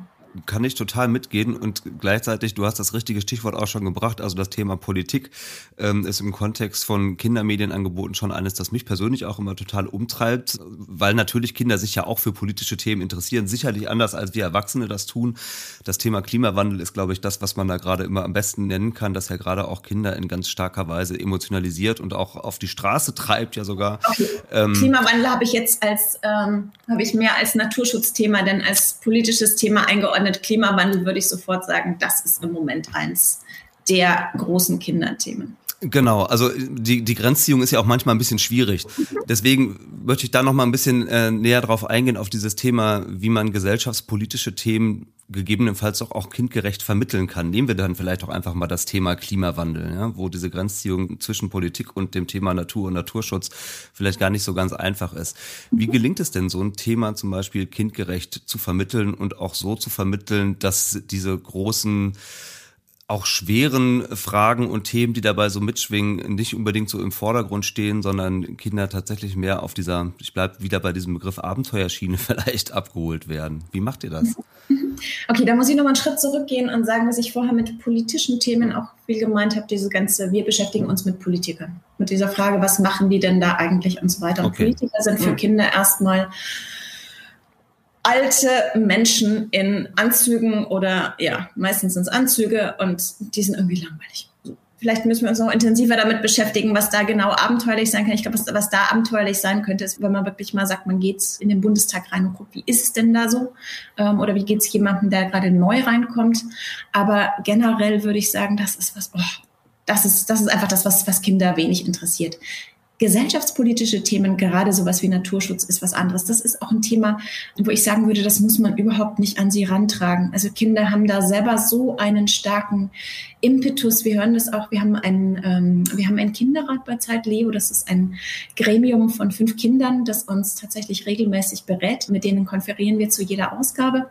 kann ich total mitgehen und gleichzeitig, du hast das richtige Stichwort auch schon gebracht, also das Thema Politik ähm, ist im Kontext von Kindermedienangeboten schon eines, das mich persönlich auch immer total umtreibt, weil natürlich Kinder sich ja auch für politische Themen interessieren, sicherlich anders als wir Erwachsene das tun. Das Thema Klimawandel ist, glaube ich, das, was man da gerade immer am besten nennen kann, dass ja gerade auch Kinder in ganz starker Weise emotionalisiert und auch auf die Straße treibt ja sogar. Ähm, Klimawandel habe ich jetzt als, ähm, habe ich mehr als Naturschutzthema denn als politisches Thema eingeordnet eingeordnet. Klimawandel würde ich sofort sagen, das ist im Moment eins der großen Kinderthemen. Genau, also die, die Grenzziehung ist ja auch manchmal ein bisschen schwierig. Deswegen möchte ich da noch mal ein bisschen äh, näher drauf eingehen, auf dieses Thema, wie man gesellschaftspolitische Themen gegebenenfalls auch, auch kindgerecht vermitteln kann. Nehmen wir dann vielleicht auch einfach mal das Thema Klimawandel, ja, wo diese Grenzziehung zwischen Politik und dem Thema Natur und Naturschutz vielleicht gar nicht so ganz einfach ist. Wie gelingt es denn, so ein Thema zum Beispiel kindgerecht zu vermitteln und auch so zu vermitteln, dass diese großen auch schweren Fragen und Themen, die dabei so mitschwingen, nicht unbedingt so im Vordergrund stehen, sondern Kinder tatsächlich mehr auf dieser, ich bleibe wieder bei diesem Begriff Abenteuerschiene vielleicht abgeholt werden. Wie macht ihr das? Okay, da muss ich nochmal einen Schritt zurückgehen und sagen, dass ich vorher mit politischen Themen auch viel gemeint habe, diese ganze, wir beschäftigen uns mit Politikern. Mit dieser Frage, was machen die denn da eigentlich und so weiter. Und okay. Politiker sind für Kinder erstmal alte Menschen in Anzügen oder ja, meistens sind es Anzüge und die sind irgendwie langweilig. Vielleicht müssen wir uns noch intensiver damit beschäftigen, was da genau abenteuerlich sein kann. Ich glaube, was, was, da abenteuerlich sein könnte, ist, wenn man wirklich mal sagt, man geht in den Bundestag rein und guckt, wie ist es denn da so? Ähm, oder wie geht es jemandem, der gerade neu reinkommt? Aber generell würde ich sagen, das ist was, oh, das ist, das ist einfach das, was, was Kinder wenig interessiert gesellschaftspolitische Themen, gerade sowas wie Naturschutz, ist was anderes. Das ist auch ein Thema, wo ich sagen würde, das muss man überhaupt nicht an sie rantragen. Also Kinder haben da selber so einen starken Impetus. Wir hören das auch. Wir haben einen, ähm, wir haben einen Kinderrat bei Zeit Leo. Das ist ein Gremium von fünf Kindern, das uns tatsächlich regelmäßig berät. Mit denen konferieren wir zu jeder Ausgabe.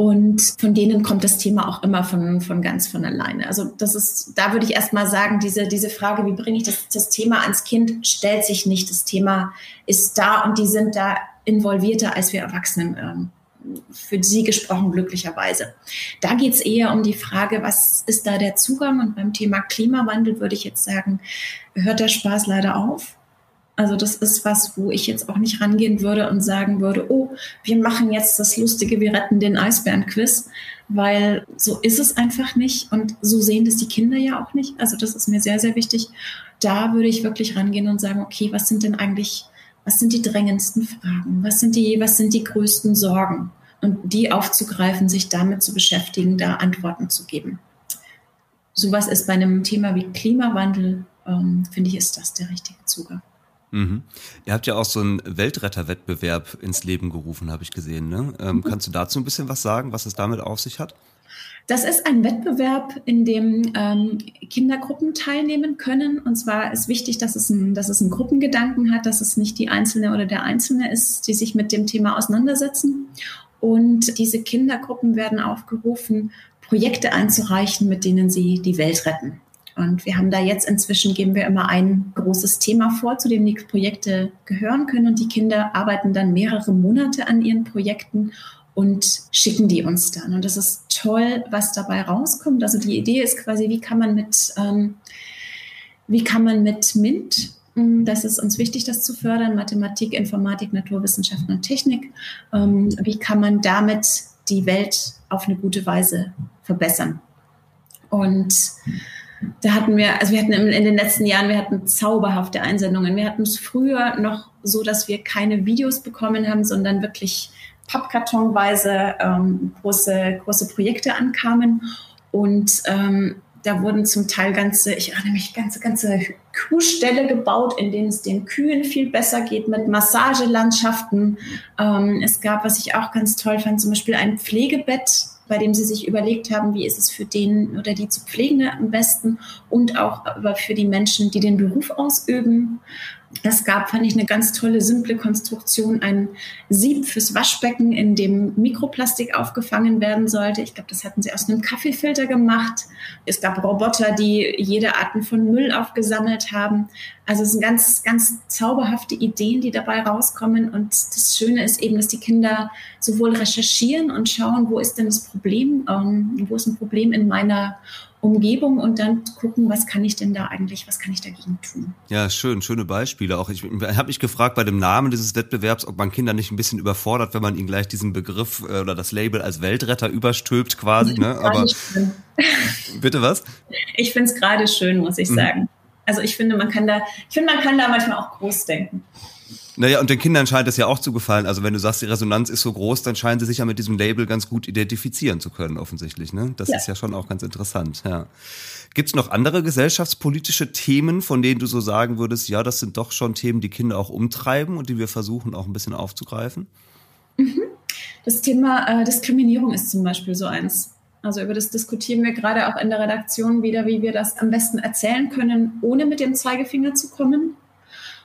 Und von denen kommt das Thema auch immer von, von ganz von alleine. Also das ist, da würde ich erst mal sagen, diese, diese Frage, wie bringe ich das, das Thema ans Kind, stellt sich nicht. Das Thema ist da und die sind da involvierter als wir Erwachsenen. Ähm, für sie gesprochen, glücklicherweise. Da geht es eher um die Frage, was ist da der Zugang? Und beim Thema Klimawandel würde ich jetzt sagen, hört der Spaß leider auf. Also das ist was, wo ich jetzt auch nicht rangehen würde und sagen würde, oh, wir machen jetzt das lustige, wir retten den Eisbären-Quiz, weil so ist es einfach nicht und so sehen das die Kinder ja auch nicht. Also das ist mir sehr, sehr wichtig. Da würde ich wirklich rangehen und sagen, okay, was sind denn eigentlich, was sind die drängendsten Fragen? Was sind die, was sind die größten Sorgen? Und die aufzugreifen, sich damit zu beschäftigen, da Antworten zu geben. Sowas ist bei einem Thema wie Klimawandel, ähm, finde ich, ist das der richtige Zugang. Mhm. Ihr habt ja auch so einen Weltretterwettbewerb ins Leben gerufen, habe ich gesehen. Ne? Ähm, mhm. Kannst du dazu ein bisschen was sagen, was es damit auf sich hat? Das ist ein Wettbewerb, in dem ähm, Kindergruppen teilnehmen können. Und zwar ist wichtig, dass es, ein, dass es einen Gruppengedanken hat, dass es nicht die Einzelne oder der Einzelne ist, die sich mit dem Thema auseinandersetzen. Und diese Kindergruppen werden aufgerufen, Projekte einzureichen, mit denen sie die Welt retten. Und wir haben da jetzt inzwischen, geben wir immer ein großes Thema vor, zu dem die Projekte gehören können. Und die Kinder arbeiten dann mehrere Monate an ihren Projekten und schicken die uns dann. Und das ist toll, was dabei rauskommt. Also die Idee ist quasi, wie kann man mit, ähm, wie kann man mit MINT, hm, das ist uns wichtig, das zu fördern, Mathematik, Informatik, Naturwissenschaften und Technik, ähm, wie kann man damit die Welt auf eine gute Weise verbessern? Und da hatten wir, also wir hatten in den letzten Jahren, wir hatten zauberhafte Einsendungen. Wir hatten es früher noch so, dass wir keine Videos bekommen haben, sondern wirklich pappkartonweise ähm, große, große Projekte ankamen. Und ähm, da wurden zum Teil ganze, ich erinnere mich, ganze, ganze Kuhställe gebaut, in denen es den Kühen viel besser geht mit Massagelandschaften. Ähm, es gab, was ich auch ganz toll fand, zum Beispiel ein Pflegebett bei dem sie sich überlegt haben, wie ist es für den oder die zu Pflegende am besten und auch für die Menschen, die den Beruf ausüben. Es gab, fand ich, eine ganz tolle, simple Konstruktion, ein Sieb fürs Waschbecken, in dem Mikroplastik aufgefangen werden sollte. Ich glaube, das hatten sie aus einem Kaffeefilter gemacht. Es gab Roboter, die jede Art von Müll aufgesammelt haben. Also es sind ganz, ganz zauberhafte Ideen, die dabei rauskommen. Und das Schöne ist eben, dass die Kinder sowohl recherchieren und schauen, wo ist denn das Problem, ähm, wo ist ein Problem in meiner Umgebung und dann gucken, was kann ich denn da eigentlich, was kann ich dagegen tun. Ja, schön, schöne Beispiele. Auch ich habe mich gefragt bei dem Namen dieses Wettbewerbs, ob man Kinder nicht ein bisschen überfordert, wenn man ihnen gleich diesen Begriff äh, oder das Label als Weltretter überstülpt quasi. Ne? Aber bitte was? Ich finde es gerade schön, muss ich mhm. sagen. Also ich finde, man kann da, ich finde, man kann da manchmal auch groß denken. Naja, und den Kindern scheint es ja auch zu gefallen. Also wenn du sagst, die Resonanz ist so groß, dann scheinen sie sich ja mit diesem Label ganz gut identifizieren zu können, offensichtlich. Ne? Das ja. ist ja schon auch ganz interessant. Ja. Gibt es noch andere gesellschaftspolitische Themen, von denen du so sagen würdest, ja, das sind doch schon Themen, die Kinder auch umtreiben und die wir versuchen auch ein bisschen aufzugreifen? Mhm. Das Thema äh, Diskriminierung ist zum Beispiel so eins. Also über das diskutieren wir gerade auch in der Redaktion wieder, wie wir das am besten erzählen können, ohne mit dem Zeigefinger zu kommen.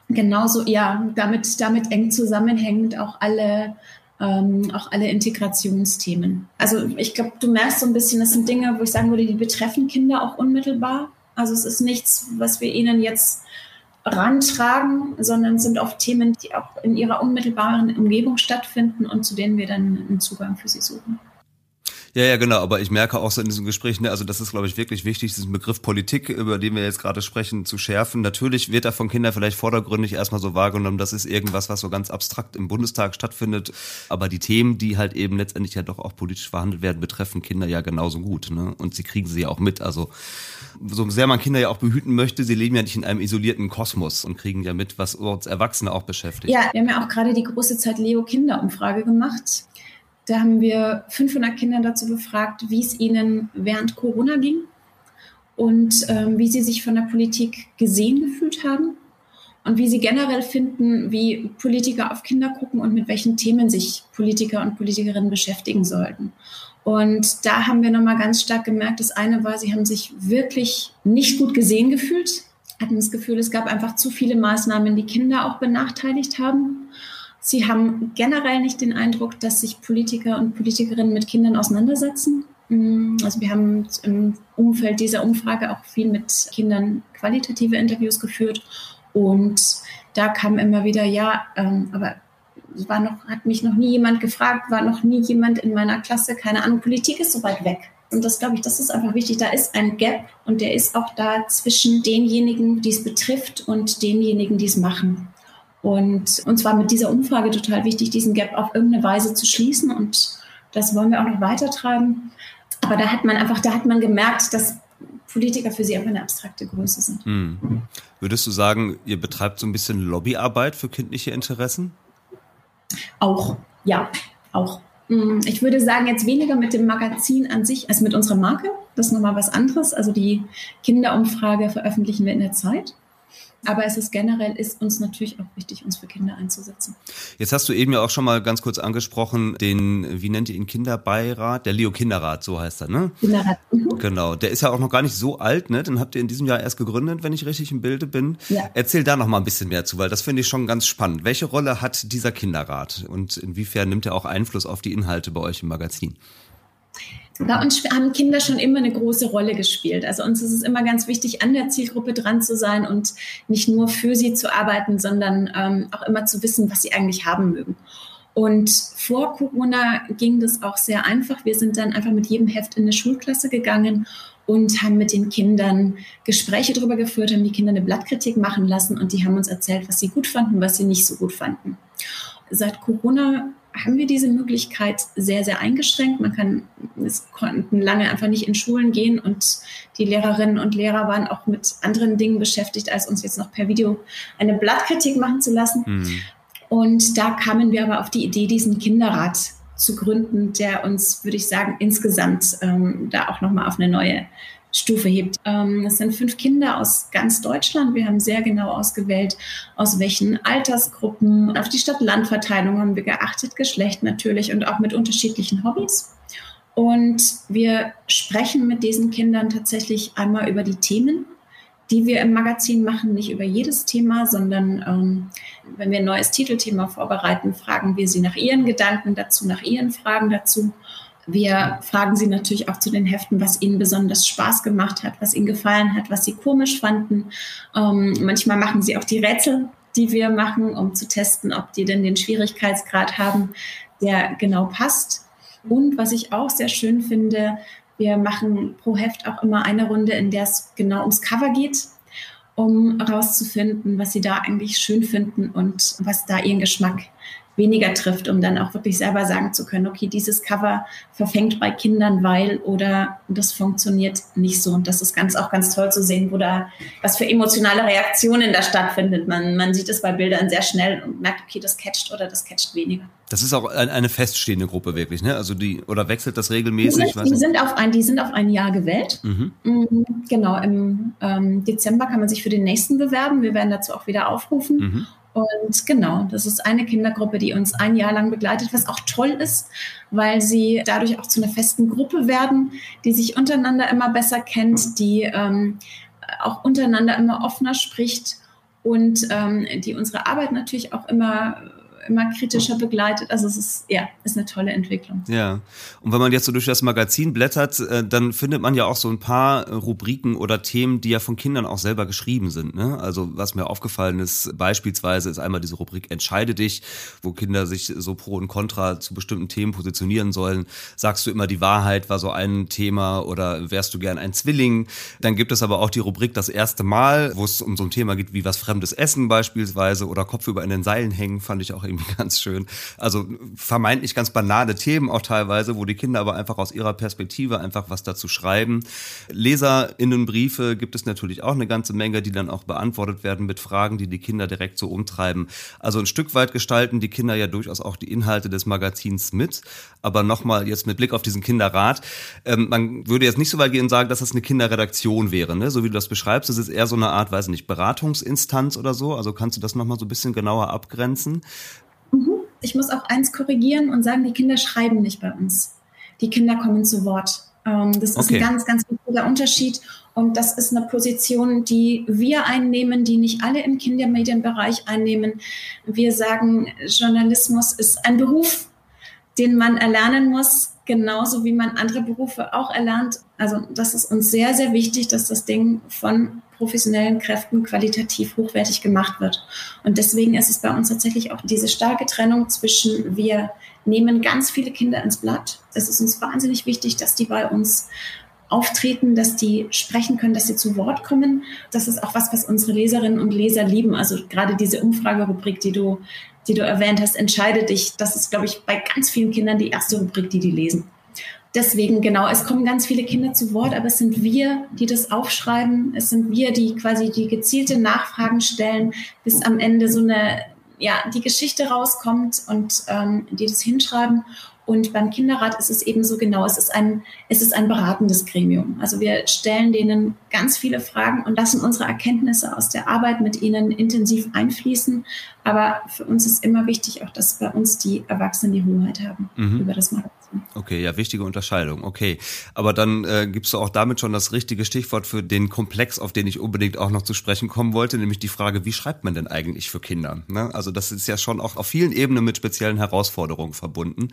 Genauso, ja, damit, damit eng zusammenhängend auch alle, ähm, auch alle Integrationsthemen. Also ich glaube, du merkst so ein bisschen, das sind Dinge, wo ich sagen würde, die betreffen Kinder auch unmittelbar. Also es ist nichts, was wir ihnen jetzt rantragen, sondern sind oft Themen, die auch in ihrer unmittelbaren Umgebung stattfinden und zu denen wir dann einen Zugang für sie suchen. Ja, ja, genau. Aber ich merke auch so in diesem Gespräch, ne, also das ist, glaube ich, wirklich wichtig, diesen Begriff Politik, über den wir jetzt gerade sprechen, zu schärfen. Natürlich wird da von Kindern vielleicht vordergründig erstmal so wahrgenommen, das ist irgendwas, was so ganz abstrakt im Bundestag stattfindet. Aber die Themen, die halt eben letztendlich ja doch auch politisch verhandelt werden, betreffen Kinder ja genauso gut. Ne? Und sie kriegen sie ja auch mit. Also so sehr man Kinder ja auch behüten möchte, sie leben ja nicht in einem isolierten Kosmos und kriegen ja mit, was uns Erwachsene auch beschäftigt. Ja, wir haben ja auch gerade die große Zeit Leo Kinderumfrage gemacht. Da haben wir 500 Kinder dazu befragt, wie es ihnen während Corona ging und ähm, wie sie sich von der Politik gesehen gefühlt haben und wie sie generell finden, wie Politiker auf Kinder gucken und mit welchen Themen sich Politiker und Politikerinnen beschäftigen sollten. Und da haben wir nochmal ganz stark gemerkt, das eine war, sie haben sich wirklich nicht gut gesehen gefühlt, hatten das Gefühl, es gab einfach zu viele Maßnahmen, die Kinder auch benachteiligt haben. Sie haben generell nicht den Eindruck, dass sich Politiker und Politikerinnen mit Kindern auseinandersetzen. Mm, also wir haben im Umfeld dieser Umfrage auch viel mit Kindern qualitative Interviews geführt und da kam immer wieder, ja, ähm, aber war noch, hat mich noch nie jemand gefragt, war noch nie jemand in meiner Klasse, keine Ahnung, Politik ist so weit weg. Und das glaube ich, das ist einfach wichtig. Da ist ein Gap und der ist auch da zwischen denjenigen, die es betrifft und denjenigen, die es machen. Und uns war mit dieser Umfrage total wichtig, diesen Gap auf irgendeine Weise zu schließen. Und das wollen wir auch noch weitertreiben. Aber da hat man einfach, da hat man gemerkt, dass Politiker für sie einfach eine abstrakte Größe sind. Hm. Würdest du sagen, ihr betreibt so ein bisschen Lobbyarbeit für kindliche Interessen? Auch, ja, auch. Hm, ich würde sagen, jetzt weniger mit dem Magazin an sich als mit unserer Marke. Das ist nochmal was anderes. Also die Kinderumfrage veröffentlichen wir in der Zeit. Aber es ist generell, ist uns natürlich auch wichtig, uns für Kinder einzusetzen. Jetzt hast du eben ja auch schon mal ganz kurz angesprochen, den, wie nennt ihr ihn, Kinderbeirat? Der Leo Kinderrat, so heißt er, ne? Kinderrat. Mhm. Genau. Der ist ja auch noch gar nicht so alt, ne? Den habt ihr in diesem Jahr erst gegründet, wenn ich richtig im Bilde bin. Ja. Erzähl da noch mal ein bisschen mehr zu, weil das finde ich schon ganz spannend. Welche Rolle hat dieser Kinderrat und inwiefern nimmt er auch Einfluss auf die Inhalte bei euch im Magazin? Bei uns haben Kinder schon immer eine große Rolle gespielt. Also uns ist es immer ganz wichtig, an der Zielgruppe dran zu sein und nicht nur für sie zu arbeiten, sondern ähm, auch immer zu wissen, was sie eigentlich haben mögen. Und vor Corona ging das auch sehr einfach. Wir sind dann einfach mit jedem Heft in eine Schulklasse gegangen und haben mit den Kindern Gespräche darüber geführt, haben die Kinder eine Blattkritik machen lassen und die haben uns erzählt, was sie gut fanden, was sie nicht so gut fanden. Seit Corona haben wir diese Möglichkeit sehr, sehr eingeschränkt. Man kann, es konnten lange einfach nicht in Schulen gehen und die Lehrerinnen und Lehrer waren auch mit anderen Dingen beschäftigt, als uns jetzt noch per Video eine Blattkritik machen zu lassen. Mhm. Und da kamen wir aber auf die Idee, diesen Kinderrat zu gründen, der uns, würde ich sagen, insgesamt ähm, da auch nochmal auf eine neue Stufe hebt. Ähm, es sind fünf Kinder aus ganz Deutschland. Wir haben sehr genau ausgewählt, aus welchen Altersgruppen. Auf die Stadt-Land-Verteilung haben wir geachtet, Geschlecht natürlich und auch mit unterschiedlichen Hobbys. Und wir sprechen mit diesen Kindern tatsächlich einmal über die Themen, die wir im Magazin machen, nicht über jedes Thema, sondern ähm, wenn wir ein neues Titelthema vorbereiten, fragen wir sie nach ihren Gedanken dazu, nach ihren Fragen dazu wir fragen sie natürlich auch zu den Heften, was ihnen besonders Spaß gemacht hat, was ihnen gefallen hat, was sie komisch fanden. Ähm, manchmal machen sie auch die Rätsel, die wir machen, um zu testen, ob die denn den Schwierigkeitsgrad haben, der genau passt. Und was ich auch sehr schön finde, wir machen pro Heft auch immer eine Runde, in der es genau ums Cover geht, um herauszufinden, was sie da eigentlich schön finden und was da ihren Geschmack weniger trifft, um dann auch wirklich selber sagen zu können, okay, dieses Cover verfängt bei Kindern, weil oder das funktioniert nicht so. Und das ist ganz auch ganz toll zu sehen, wo da was für emotionale Reaktionen da stattfindet. Man, man sieht es bei Bildern sehr schnell und merkt, okay, das catcht oder das catcht weniger. Das ist auch eine feststehende Gruppe wirklich, ne? Also die oder wechselt das regelmäßig? Die sind, die sind auf ein, die sind auf ein Jahr gewählt. Mhm. Mm, genau, im ähm, Dezember kann man sich für den nächsten bewerben. Wir werden dazu auch wieder aufrufen. Mhm. Und genau, das ist eine Kindergruppe, die uns ein Jahr lang begleitet, was auch toll ist, weil sie dadurch auch zu einer festen Gruppe werden, die sich untereinander immer besser kennt, die ähm, auch untereinander immer offener spricht und ähm, die unsere Arbeit natürlich auch immer immer kritischer begleitet. Also es ist, ja, ist eine tolle Entwicklung. Ja. Und wenn man jetzt so durch das Magazin blättert, äh, dann findet man ja auch so ein paar Rubriken oder Themen, die ja von Kindern auch selber geschrieben sind. Ne? Also was mir aufgefallen ist, beispielsweise ist einmal diese Rubrik Entscheide dich, wo Kinder sich so pro und contra zu bestimmten Themen positionieren sollen. Sagst du immer die Wahrheit war so ein Thema oder wärst du gern ein Zwilling? Dann gibt es aber auch die Rubrik das erste Mal, wo es um so ein Thema geht wie was fremdes Essen beispielsweise oder Kopfüber in den Seilen hängen, fand ich auch irgendwie irgendwie ganz schön. Also vermeintlich ganz banale Themen auch teilweise, wo die Kinder aber einfach aus ihrer Perspektive einfach was dazu schreiben. Leserinnenbriefe gibt es natürlich auch eine ganze Menge, die dann auch beantwortet werden mit Fragen, die die Kinder direkt so umtreiben. Also ein Stück weit gestalten die Kinder ja durchaus auch die Inhalte des Magazins mit. Aber nochmal jetzt mit Blick auf diesen Kinderrat. Ähm, man würde jetzt nicht so weit gehen und sagen, dass das eine Kinderredaktion wäre, ne? so wie du das beschreibst. Das ist eher so eine Art, weiß nicht, Beratungsinstanz oder so. Also kannst du das nochmal so ein bisschen genauer abgrenzen? Ich muss auch eins korrigieren und sagen, die Kinder schreiben nicht bei uns. Die Kinder kommen zu Wort. Ähm, das ist okay. ein ganz, ganz wichtiger Unterschied. Und das ist eine Position, die wir einnehmen, die nicht alle im Kindermedienbereich einnehmen. Wir sagen, Journalismus ist ein Beruf, den man erlernen muss, genauso wie man andere Berufe auch erlernt. Also das ist uns sehr, sehr wichtig, dass das Ding von professionellen Kräften qualitativ hochwertig gemacht wird. Und deswegen ist es bei uns tatsächlich auch diese starke Trennung zwischen wir nehmen ganz viele Kinder ins Blatt. Es ist uns wahnsinnig wichtig, dass die bei uns auftreten, dass die sprechen können, dass sie zu Wort kommen. Das ist auch was, was unsere Leserinnen und Leser lieben. Also gerade diese Umfragerubrik, die du, die du erwähnt hast, entscheide dich. Das ist, glaube ich, bei ganz vielen Kindern die erste Rubrik, die die lesen. Deswegen, genau, es kommen ganz viele Kinder zu Wort, aber es sind wir, die das aufschreiben. Es sind wir, die quasi die gezielte Nachfragen stellen, bis am Ende so eine, ja, die Geschichte rauskommt und ähm, die das hinschreiben. Und beim Kinderrat ist es eben so genau, es ist ein, es ist ein beratendes Gremium. Also wir stellen denen ganz viele Fragen und lassen unsere Erkenntnisse aus der Arbeit mit ihnen intensiv einfließen. Aber für uns ist immer wichtig auch, dass bei uns die Erwachsenen die Hoheit haben mhm. über das Magazin. Okay, ja, wichtige Unterscheidung. Okay, aber dann äh, gibst du auch damit schon das richtige Stichwort für den Komplex, auf den ich unbedingt auch noch zu sprechen kommen wollte, nämlich die Frage, wie schreibt man denn eigentlich für Kinder? Ne? Also das ist ja schon auch auf vielen Ebenen mit speziellen Herausforderungen verbunden.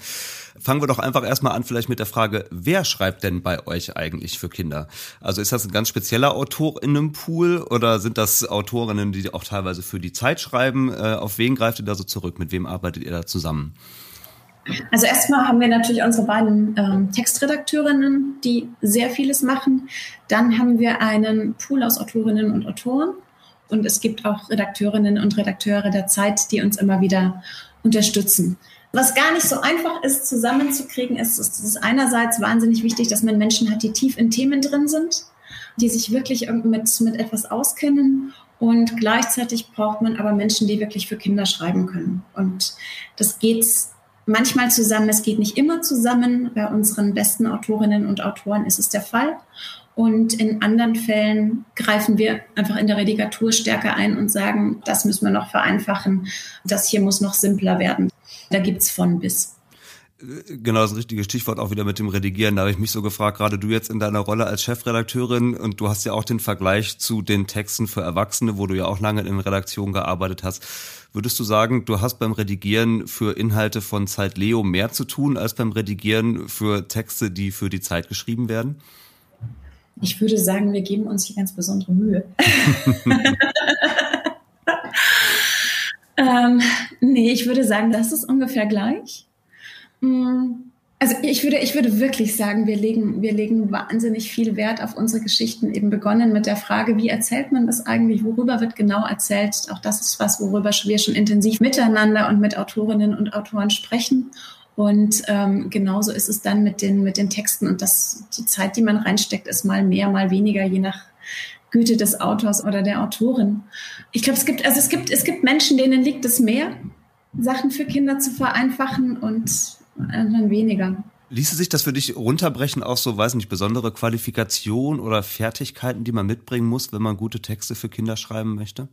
Fangen wir doch einfach erstmal an, vielleicht mit der Frage, wer schreibt denn bei euch eigentlich für Kinder? Also ist das ein ganz spezieller Autorinnenpool oder sind das Autorinnen, die auch teilweise für die Zeit schreiben? Äh, auf wen greift ihr da so zurück? Mit wem arbeitet ihr da zusammen? Also erstmal haben wir natürlich unsere beiden ähm, Textredakteurinnen, die sehr vieles machen. Dann haben wir einen Pool aus Autorinnen und Autoren. Und es gibt auch Redakteurinnen und Redakteure der Zeit, die uns immer wieder unterstützen. Was gar nicht so einfach ist, zusammenzukriegen, ist, ist es einerseits wahnsinnig wichtig, dass man Menschen hat, die tief in Themen drin sind, die sich wirklich mit, mit etwas auskennen. Und gleichzeitig braucht man aber Menschen, die wirklich für Kinder schreiben können. Und das geht manchmal zusammen, es geht nicht immer zusammen. Bei unseren besten Autorinnen und Autoren ist es der Fall. Und in anderen Fällen greifen wir einfach in der Redigatur stärker ein und sagen, das müssen wir noch vereinfachen, das hier muss noch simpler werden. Da gibt's von bis. Genau, das richtige Stichwort auch wieder mit dem Redigieren. Da habe ich mich so gefragt, gerade du jetzt in deiner Rolle als Chefredakteurin und du hast ja auch den Vergleich zu den Texten für Erwachsene, wo du ja auch lange in Redaktion gearbeitet hast. Würdest du sagen, du hast beim Redigieren für Inhalte von Zeit Leo mehr zu tun als beim Redigieren für Texte, die für die Zeit geschrieben werden? Ich würde sagen, wir geben uns hier ganz besondere Mühe. ähm, nee, ich würde sagen, das ist ungefähr gleich. Mm, Also ich würde, ich würde wirklich sagen, wir legen, wir legen wahnsinnig viel Wert auf unsere Geschichten. Eben begonnen mit der Frage, wie erzählt man das eigentlich? Worüber wird genau erzählt? Auch das ist was, worüber wir schon intensiv miteinander und mit Autorinnen und Autoren sprechen. Und ähm, genauso ist es dann mit den, mit den Texten. Und das, die Zeit, die man reinsteckt, ist mal mehr, mal weniger, je nach Güte des Autors oder der Autorin. Ich glaube, es gibt, also es gibt, es gibt Menschen, denen liegt es mehr, Sachen für Kinder zu vereinfachen und dann weniger. Ließe sich das für dich runterbrechen auf so, weiß nicht, besondere Qualifikation oder Fertigkeiten, die man mitbringen muss, wenn man gute Texte für Kinder schreiben möchte?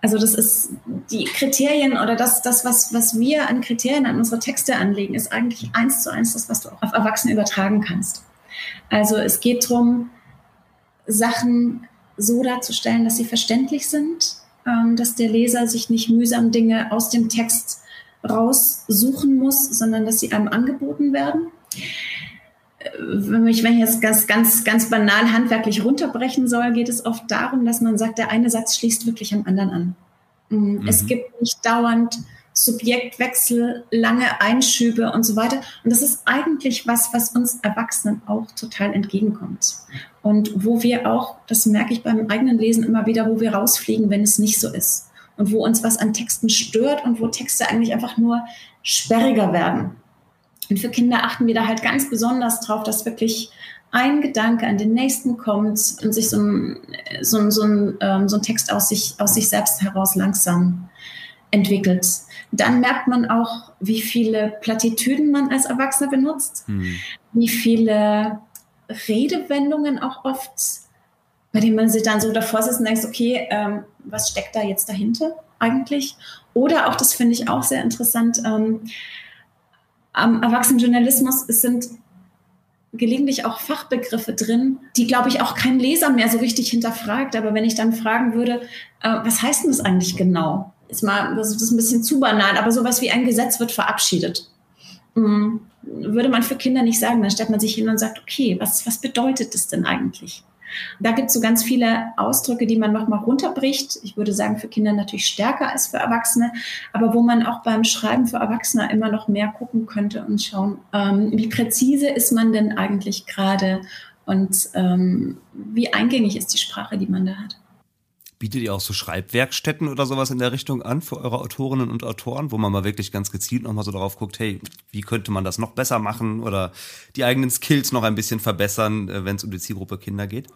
Also das ist die Kriterien oder das, das was, was wir an Kriterien an unsere Texte anlegen, ist eigentlich eins zu eins das, was du auch auf Erwachsene übertragen kannst. Also es geht darum, Sachen so darzustellen, dass sie verständlich sind, ähm, dass der Leser sich nicht mühsam Dinge aus dem Text raussuchen muss, sondern dass sie einem angeboten werden. Wenn ich, wenn ich jetzt ganz, ganz, ganz banal handwerklich runterbrechen soll, geht es oft darum, dass man sagt, der eine Satz schließt wirklich am anderen an. Mm, mhm. Es gibt nicht dauernd Subjektwechsel, lange Einschübe und so weiter. Und das ist eigentlich was, was uns Erwachsenen auch total entgegenkommt. Und wo wir auch, das merke ich beim eigenen Lesen immer wieder, wo wir rausfliegen, wenn es nicht so ist und wo uns was an Texten stört und wo Texte eigentlich einfach nur sperriger werden. Und für Kinder achten wir da halt ganz besonders drauf, dass wirklich ein Gedanke an den nächsten kommt und sich so ein, so ein, so ein, ähm, so ein Text aus sich, aus sich selbst heraus langsam entwickelt. Dann merkt man auch, wie viele Plattitüden man als Erwachsener benutzt, hm. wie viele Redewendungen auch oft bei dem man sich dann so davor sitzt und denkt, okay, ähm, was steckt da jetzt dahinter eigentlich? Oder auch, das finde ich auch sehr interessant, ähm, am Erwachsenenjournalismus sind gelegentlich auch Fachbegriffe drin, die, glaube ich, auch kein Leser mehr so richtig hinterfragt. Aber wenn ich dann fragen würde, äh, was heißt denn das eigentlich genau? Ist mal, das ist ein bisschen zu banal, aber sowas wie ein Gesetz wird verabschiedet. Mhm. Würde man für Kinder nicht sagen, dann stellt man sich hin und sagt, okay, was, was bedeutet das denn eigentlich? Da gibt es so ganz viele Ausdrücke, die man nochmal runterbricht. Ich würde sagen, für Kinder natürlich stärker als für Erwachsene, aber wo man auch beim Schreiben für Erwachsene immer noch mehr gucken könnte und schauen, ähm, wie präzise ist man denn eigentlich gerade und ähm, wie eingängig ist die Sprache, die man da hat. Bietet ihr auch so Schreibwerkstätten oder sowas in der Richtung an für eure Autorinnen und Autoren, wo man mal wirklich ganz gezielt nochmal so darauf guckt, hey, wie könnte man das noch besser machen oder die eigenen Skills noch ein bisschen verbessern, äh, wenn es um die Zielgruppe Kinder geht?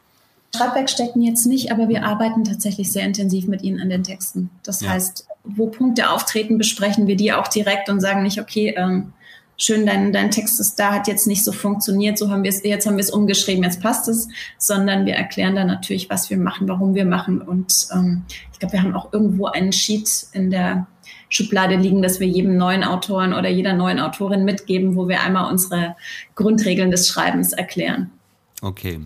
Schreibwerkstätten jetzt nicht, aber wir arbeiten tatsächlich sehr intensiv mit ihnen an den Texten. Das ja. heißt, wo Punkte auftreten, besprechen wir die auch direkt und sagen nicht, okay, ähm, schön, dein, dein Text ist da, hat jetzt nicht so funktioniert, so haben wir es, jetzt haben wir es umgeschrieben, jetzt passt es, sondern wir erklären dann natürlich, was wir machen, warum wir machen. Und ähm, ich glaube, wir haben auch irgendwo einen Sheet in der Schublade liegen, dass wir jedem neuen Autoren oder jeder neuen Autorin mitgeben, wo wir einmal unsere Grundregeln des Schreibens erklären. Okay.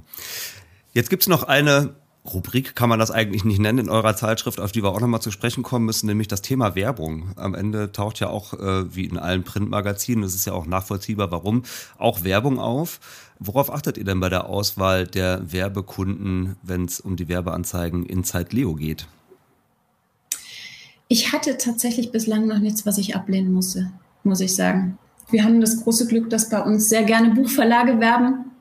Jetzt gibt's noch eine Rubrik, kann man das eigentlich nicht nennen, in eurer Zeitschrift, auf die wir auch nochmal zu sprechen kommen müssen, nämlich das Thema Werbung. Am Ende taucht ja auch, äh, wie in allen Printmagazinen, das ist ja auch nachvollziehbar, warum, auch Werbung auf. Worauf achtet ihr denn bei der Auswahl der Werbekunden, wenn es um die Werbeanzeigen in Zeit Leo geht? Ich hatte tatsächlich bislang noch nichts, was ich ablehnen musste, muss ich sagen. Wir haben das große Glück, dass bei uns sehr gerne Buchverlage werben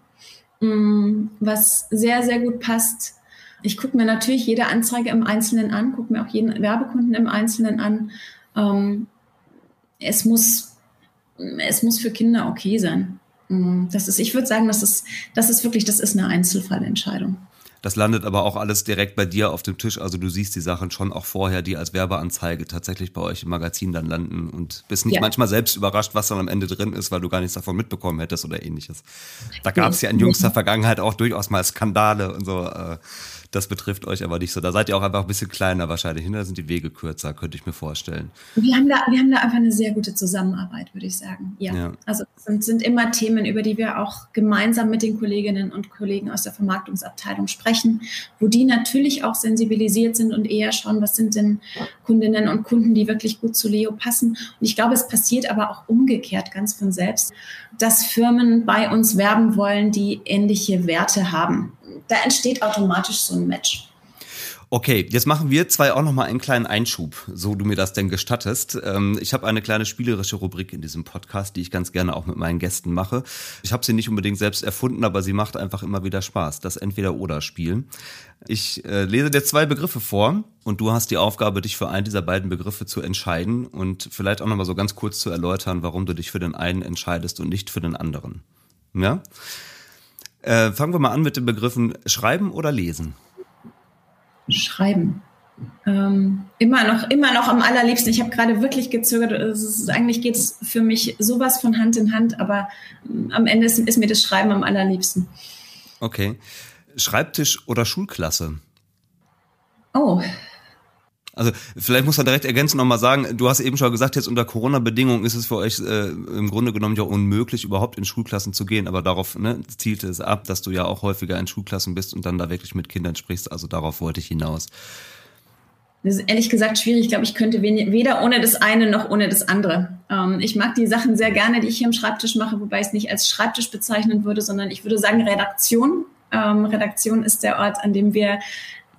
was sehr, sehr gut passt. Ich gucke mir natürlich jede Anzeige im Einzelnen an, gucke mir auch jeden Werbekunden im Einzelnen an. Ähm, es muss, es muss für Kinder okay sein. Mm, das ist, ich würde sagen, das ist, das ist wirklich, das ist eine Einzelfallentscheidung. Das landet aber auch alles direkt bei dir auf dem Tisch. Also du siehst die Sachen schon auch vorher, die als Werbeanzeige tatsächlich bei euch im Magazin dann landen und bist nicht ja. manchmal selbst überrascht, was dann am Ende drin ist, weil du gar nichts davon mitbekommen hättest oder ähnliches. Da gab es ja in jüngster Vergangenheit auch durchaus mal Skandale und so. Äh, das betrifft euch aber nicht so. Da seid ihr auch einfach ein bisschen kleiner wahrscheinlich. Da sind die Wege kürzer, könnte ich mir vorstellen. Wir haben da, wir haben da einfach eine sehr gute Zusammenarbeit, würde ich sagen. Ja. ja. Also es sind, sind immer Themen, über die wir auch gemeinsam mit den Kolleginnen und Kollegen aus der Vermarktungsabteilung sprechen, wo die natürlich auch sensibilisiert sind und eher schauen, was sind denn Kundinnen und Kunden, die wirklich gut zu Leo passen. Und ich glaube, es passiert aber auch umgekehrt ganz von selbst, dass Firmen bei uns werben wollen, die ähnliche Werte haben da entsteht automatisch so ein Match. Okay, jetzt machen wir zwei auch noch mal einen kleinen Einschub, so du mir das denn gestattest. Ähm, ich habe eine kleine spielerische Rubrik in diesem Podcast, die ich ganz gerne auch mit meinen Gästen mache. Ich habe sie nicht unbedingt selbst erfunden, aber sie macht einfach immer wieder Spaß. Das Entweder-Oder-Spiel. Ich äh, lese dir zwei Begriffe vor und du hast die Aufgabe, dich für einen dieser beiden Begriffe zu entscheiden und vielleicht auch noch mal so ganz kurz zu erläutern, warum du dich für den einen entscheidest und nicht für den anderen. Ja? Äh, fangen wir mal an mit den Begriffen schreiben oder lesen. Schreiben. Ähm, immer noch, immer noch am allerliebsten. Ich habe gerade wirklich gezögert. Ist, eigentlich geht es für mich sowas von Hand in Hand, aber ähm, am Ende ist, ist mir das Schreiben am allerliebsten. Okay. Schreibtisch oder Schulklasse? Oh, also vielleicht muss man direkt ergänzend nochmal sagen, du hast eben schon gesagt, jetzt unter Corona-Bedingungen ist es für euch äh, im Grunde genommen ja unmöglich, überhaupt in Schulklassen zu gehen. Aber darauf ne, zielte es ab, dass du ja auch häufiger in Schulklassen bist und dann da wirklich mit Kindern sprichst. Also darauf wollte ich hinaus. Das ist ehrlich gesagt schwierig. Ich glaube, ich könnte weder ohne das eine noch ohne das andere. Ähm, ich mag die Sachen sehr gerne, die ich hier am Schreibtisch mache, wobei ich es nicht als Schreibtisch bezeichnen würde, sondern ich würde sagen Redaktion. Ähm, Redaktion ist der Ort, an dem wir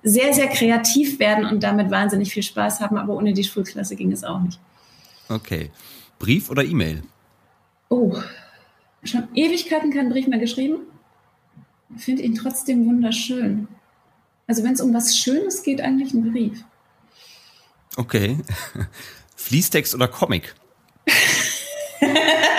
sehr, sehr kreativ werden und damit wahnsinnig viel Spaß haben. Aber ohne die Schulklasse ging es auch nicht. Okay. Brief oder E-Mail? Oh, schon Ewigkeiten keinen Brief mehr geschrieben. Finde ihn trotzdem wunderschön. Also wenn es um was Schönes geht, eigentlich ein Brief. Okay. Fließtext oder Comic?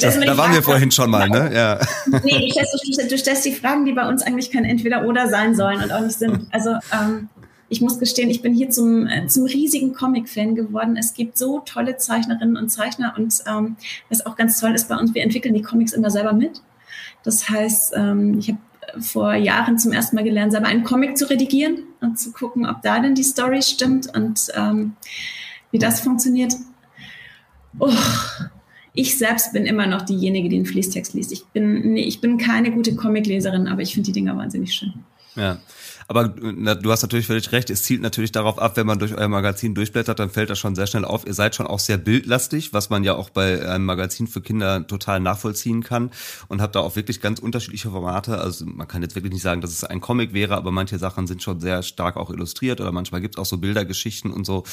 Das, da waren wir vorhin schon mal, ne? Ja. Nee, du, du, stellst die Fragen, die bei uns eigentlich kein Entweder-Oder sein sollen und auch nicht sind. Also ähm, ich muss gestehen, ich bin hier zum, äh, zum riesigen Comic-Fan geworden. Es gibt so tolle Zeichnerinnen und Zeichner und ähm, was auch ganz toll ist bei uns, wir entwickeln die Comics immer selber mit. Das heißt, ähm, ich habe vor Jahren zum ersten Mal gelernt, selber einen Comic zu redigieren und zu gucken, ob da denn die Story stimmt und ähm, wie das funktioniert. Oh, ich selbst bin immer noch diejenige, die den Fließtext liest. Ich bin, nee, ich bin keine gute Comicleserin, aber ich finde die Dinger wahnsinnig schön. Ja. Aber na, du hast natürlich völlig recht, es zielt natürlich darauf ab, wenn man durch euer Magazin durchblättert, dann fällt das schon sehr schnell auf. Ihr seid schon auch sehr bildlastig, was man ja auch bei einem Magazin für Kinder total nachvollziehen kann und habt da auch wirklich ganz unterschiedliche Formate. Also man kann jetzt wirklich nicht sagen, dass es ein Comic wäre, aber manche Sachen sind schon sehr stark auch illustriert oder manchmal gibt es auch so Bildergeschichten und so.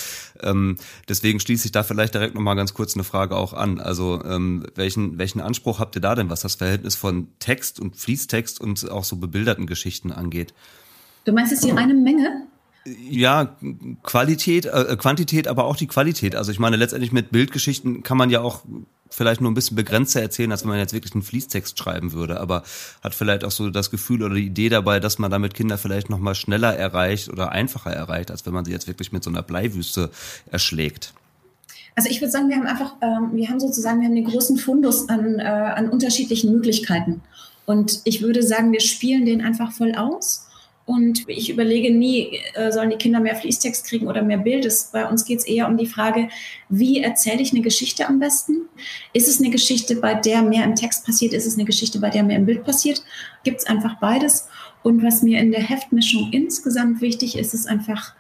Ähm, deswegen schließe ich da vielleicht direkt nochmal ganz kurz eine Frage auch an. Also ähm, welchen, welchen Anspruch habt ihr da denn, was das Verhältnis von Text und Fließtext und auch so bebilderten Geschichten angeht? Du meinst jetzt die reine Menge? Ja, Qualität, äh, Quantität, aber auch die Qualität. Also ich meine, letztendlich mit Bildgeschichten kann man ja auch vielleicht nur ein bisschen begrenzter erzählen, als wenn man jetzt wirklich einen Fließtext schreiben würde, aber hat vielleicht auch so das Gefühl oder die Idee dabei, dass man damit Kinder vielleicht noch mal schneller erreicht oder einfacher erreicht, als wenn man sie jetzt wirklich mit so einer Bleiwüste erschlägt. Also ich würde sagen, wir haben einfach, ähm, wir haben sozusagen, wir haben den großen Fundus an, äh, an unterschiedlichen Möglichkeiten. Und ich würde sagen, wir spielen den einfach voll aus und ich überlege nie, äh, sollen die Kinder mehr Fließtext kriegen oder mehr Bild. bei uns geht es eher um die Frage, wie erzähle ich eine Geschichte am besten? Ist es eine Geschichte, bei der mehr im Text passiert? Ist es eine Geschichte, bei der mehr im Bild passiert? Gibt es einfach beides. Und was mir in der Heftmischung insgesamt wichtig ist, ist einfach,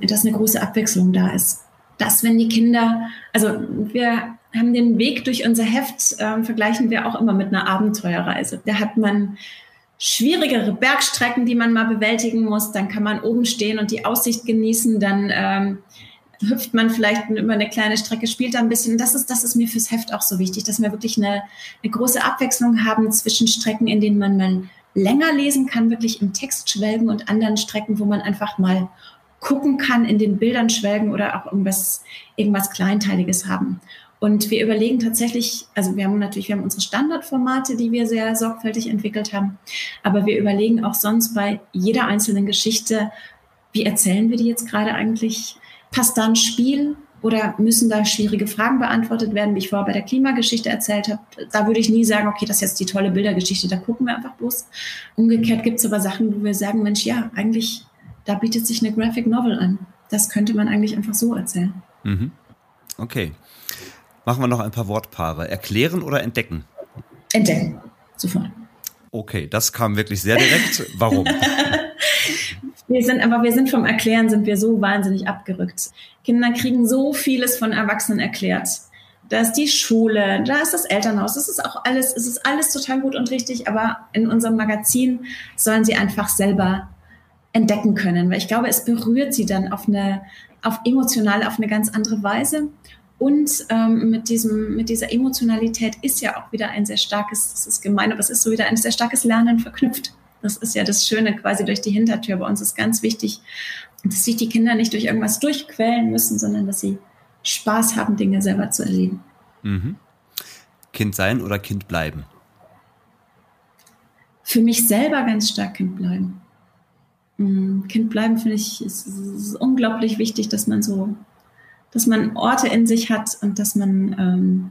dass eine große Abwechslung da ist. Dass wenn die Kinder, also wir haben den Weg durch unser Heft, äh, vergleichen wir auch immer mit einer Abenteuerreise. Da hat man schwierigere Bergstrecken, die man mal bewältigen muss. Dann kann man oben stehen und die Aussicht genießen. Dann ähm, hüpft man vielleicht über eine kleine Strecke, spielt da ein bisschen. Das ist, das ist mir fürs Heft auch so wichtig, dass wir wirklich eine, eine große Abwechslung haben zwischen Strecken, in denen man mal länger lesen kann, wirklich im Text schwelgen und anderen Strecken, wo man einfach mal gucken kann, in den Bildern schwelgen oder auch irgendwas, irgendwas Kleinteiliges haben. Und wir überlegen tatsächlich, also wir haben natürlich, wir haben unsere Standardformate, die wir sehr sorgfältig entwickelt haben, aber wir überlegen auch sonst bei jeder einzelnen Geschichte, wie erzählen wir die jetzt gerade eigentlich? Passt da ein Spiel oder müssen da schwierige Fragen beantwortet werden, wie ich vorher bei der Klimageschichte erzählt habe? Da würde ich nie sagen, okay, das ist jetzt die tolle Bildergeschichte, da gucken wir einfach bloß. Umgekehrt gibt es aber Sachen, wo wir sagen, Mensch, ja, eigentlich, da bietet sich eine Graphic Novel an. Das könnte man eigentlich einfach so erzählen. Mhm. Okay. Machen wir noch ein paar Wortpaare. Erklären oder entdecken? Entdecken. Sofort. Okay, das kam wirklich sehr direkt. Warum? wir sind, aber wir sind vom Erklären sind wir so wahnsinnig abgerückt. Kinder kriegen so vieles von Erwachsenen erklärt. Da ist die Schule, da ist das Elternhaus, das ist auch alles, es ist alles total gut und richtig, aber in unserem Magazin sollen sie einfach selber entdecken können, weil ich glaube, es berührt sie dann auf eine, auf emotional, auf eine ganz andere Weise. Und ähm, mit, diesem, mit dieser Emotionalität ist ja auch wieder ein sehr starkes, das ist gemein, aber es ist so wieder ein sehr starkes Lernen verknüpft. Das ist ja das Schöne quasi durch die Hintertür. Bei uns ist ganz wichtig, dass sich die Kinder nicht durch irgendwas durchquälen müssen, sondern dass sie Spaß haben, Dinge selber zu erleben. Mhm. Kind sein oder Kind bleiben? Für mich selber ganz stark Kind bleiben. Mm, kind bleiben finde ich ist, ist, unglaublich wichtig, dass man so, dass man Orte in sich hat und dass man ähm,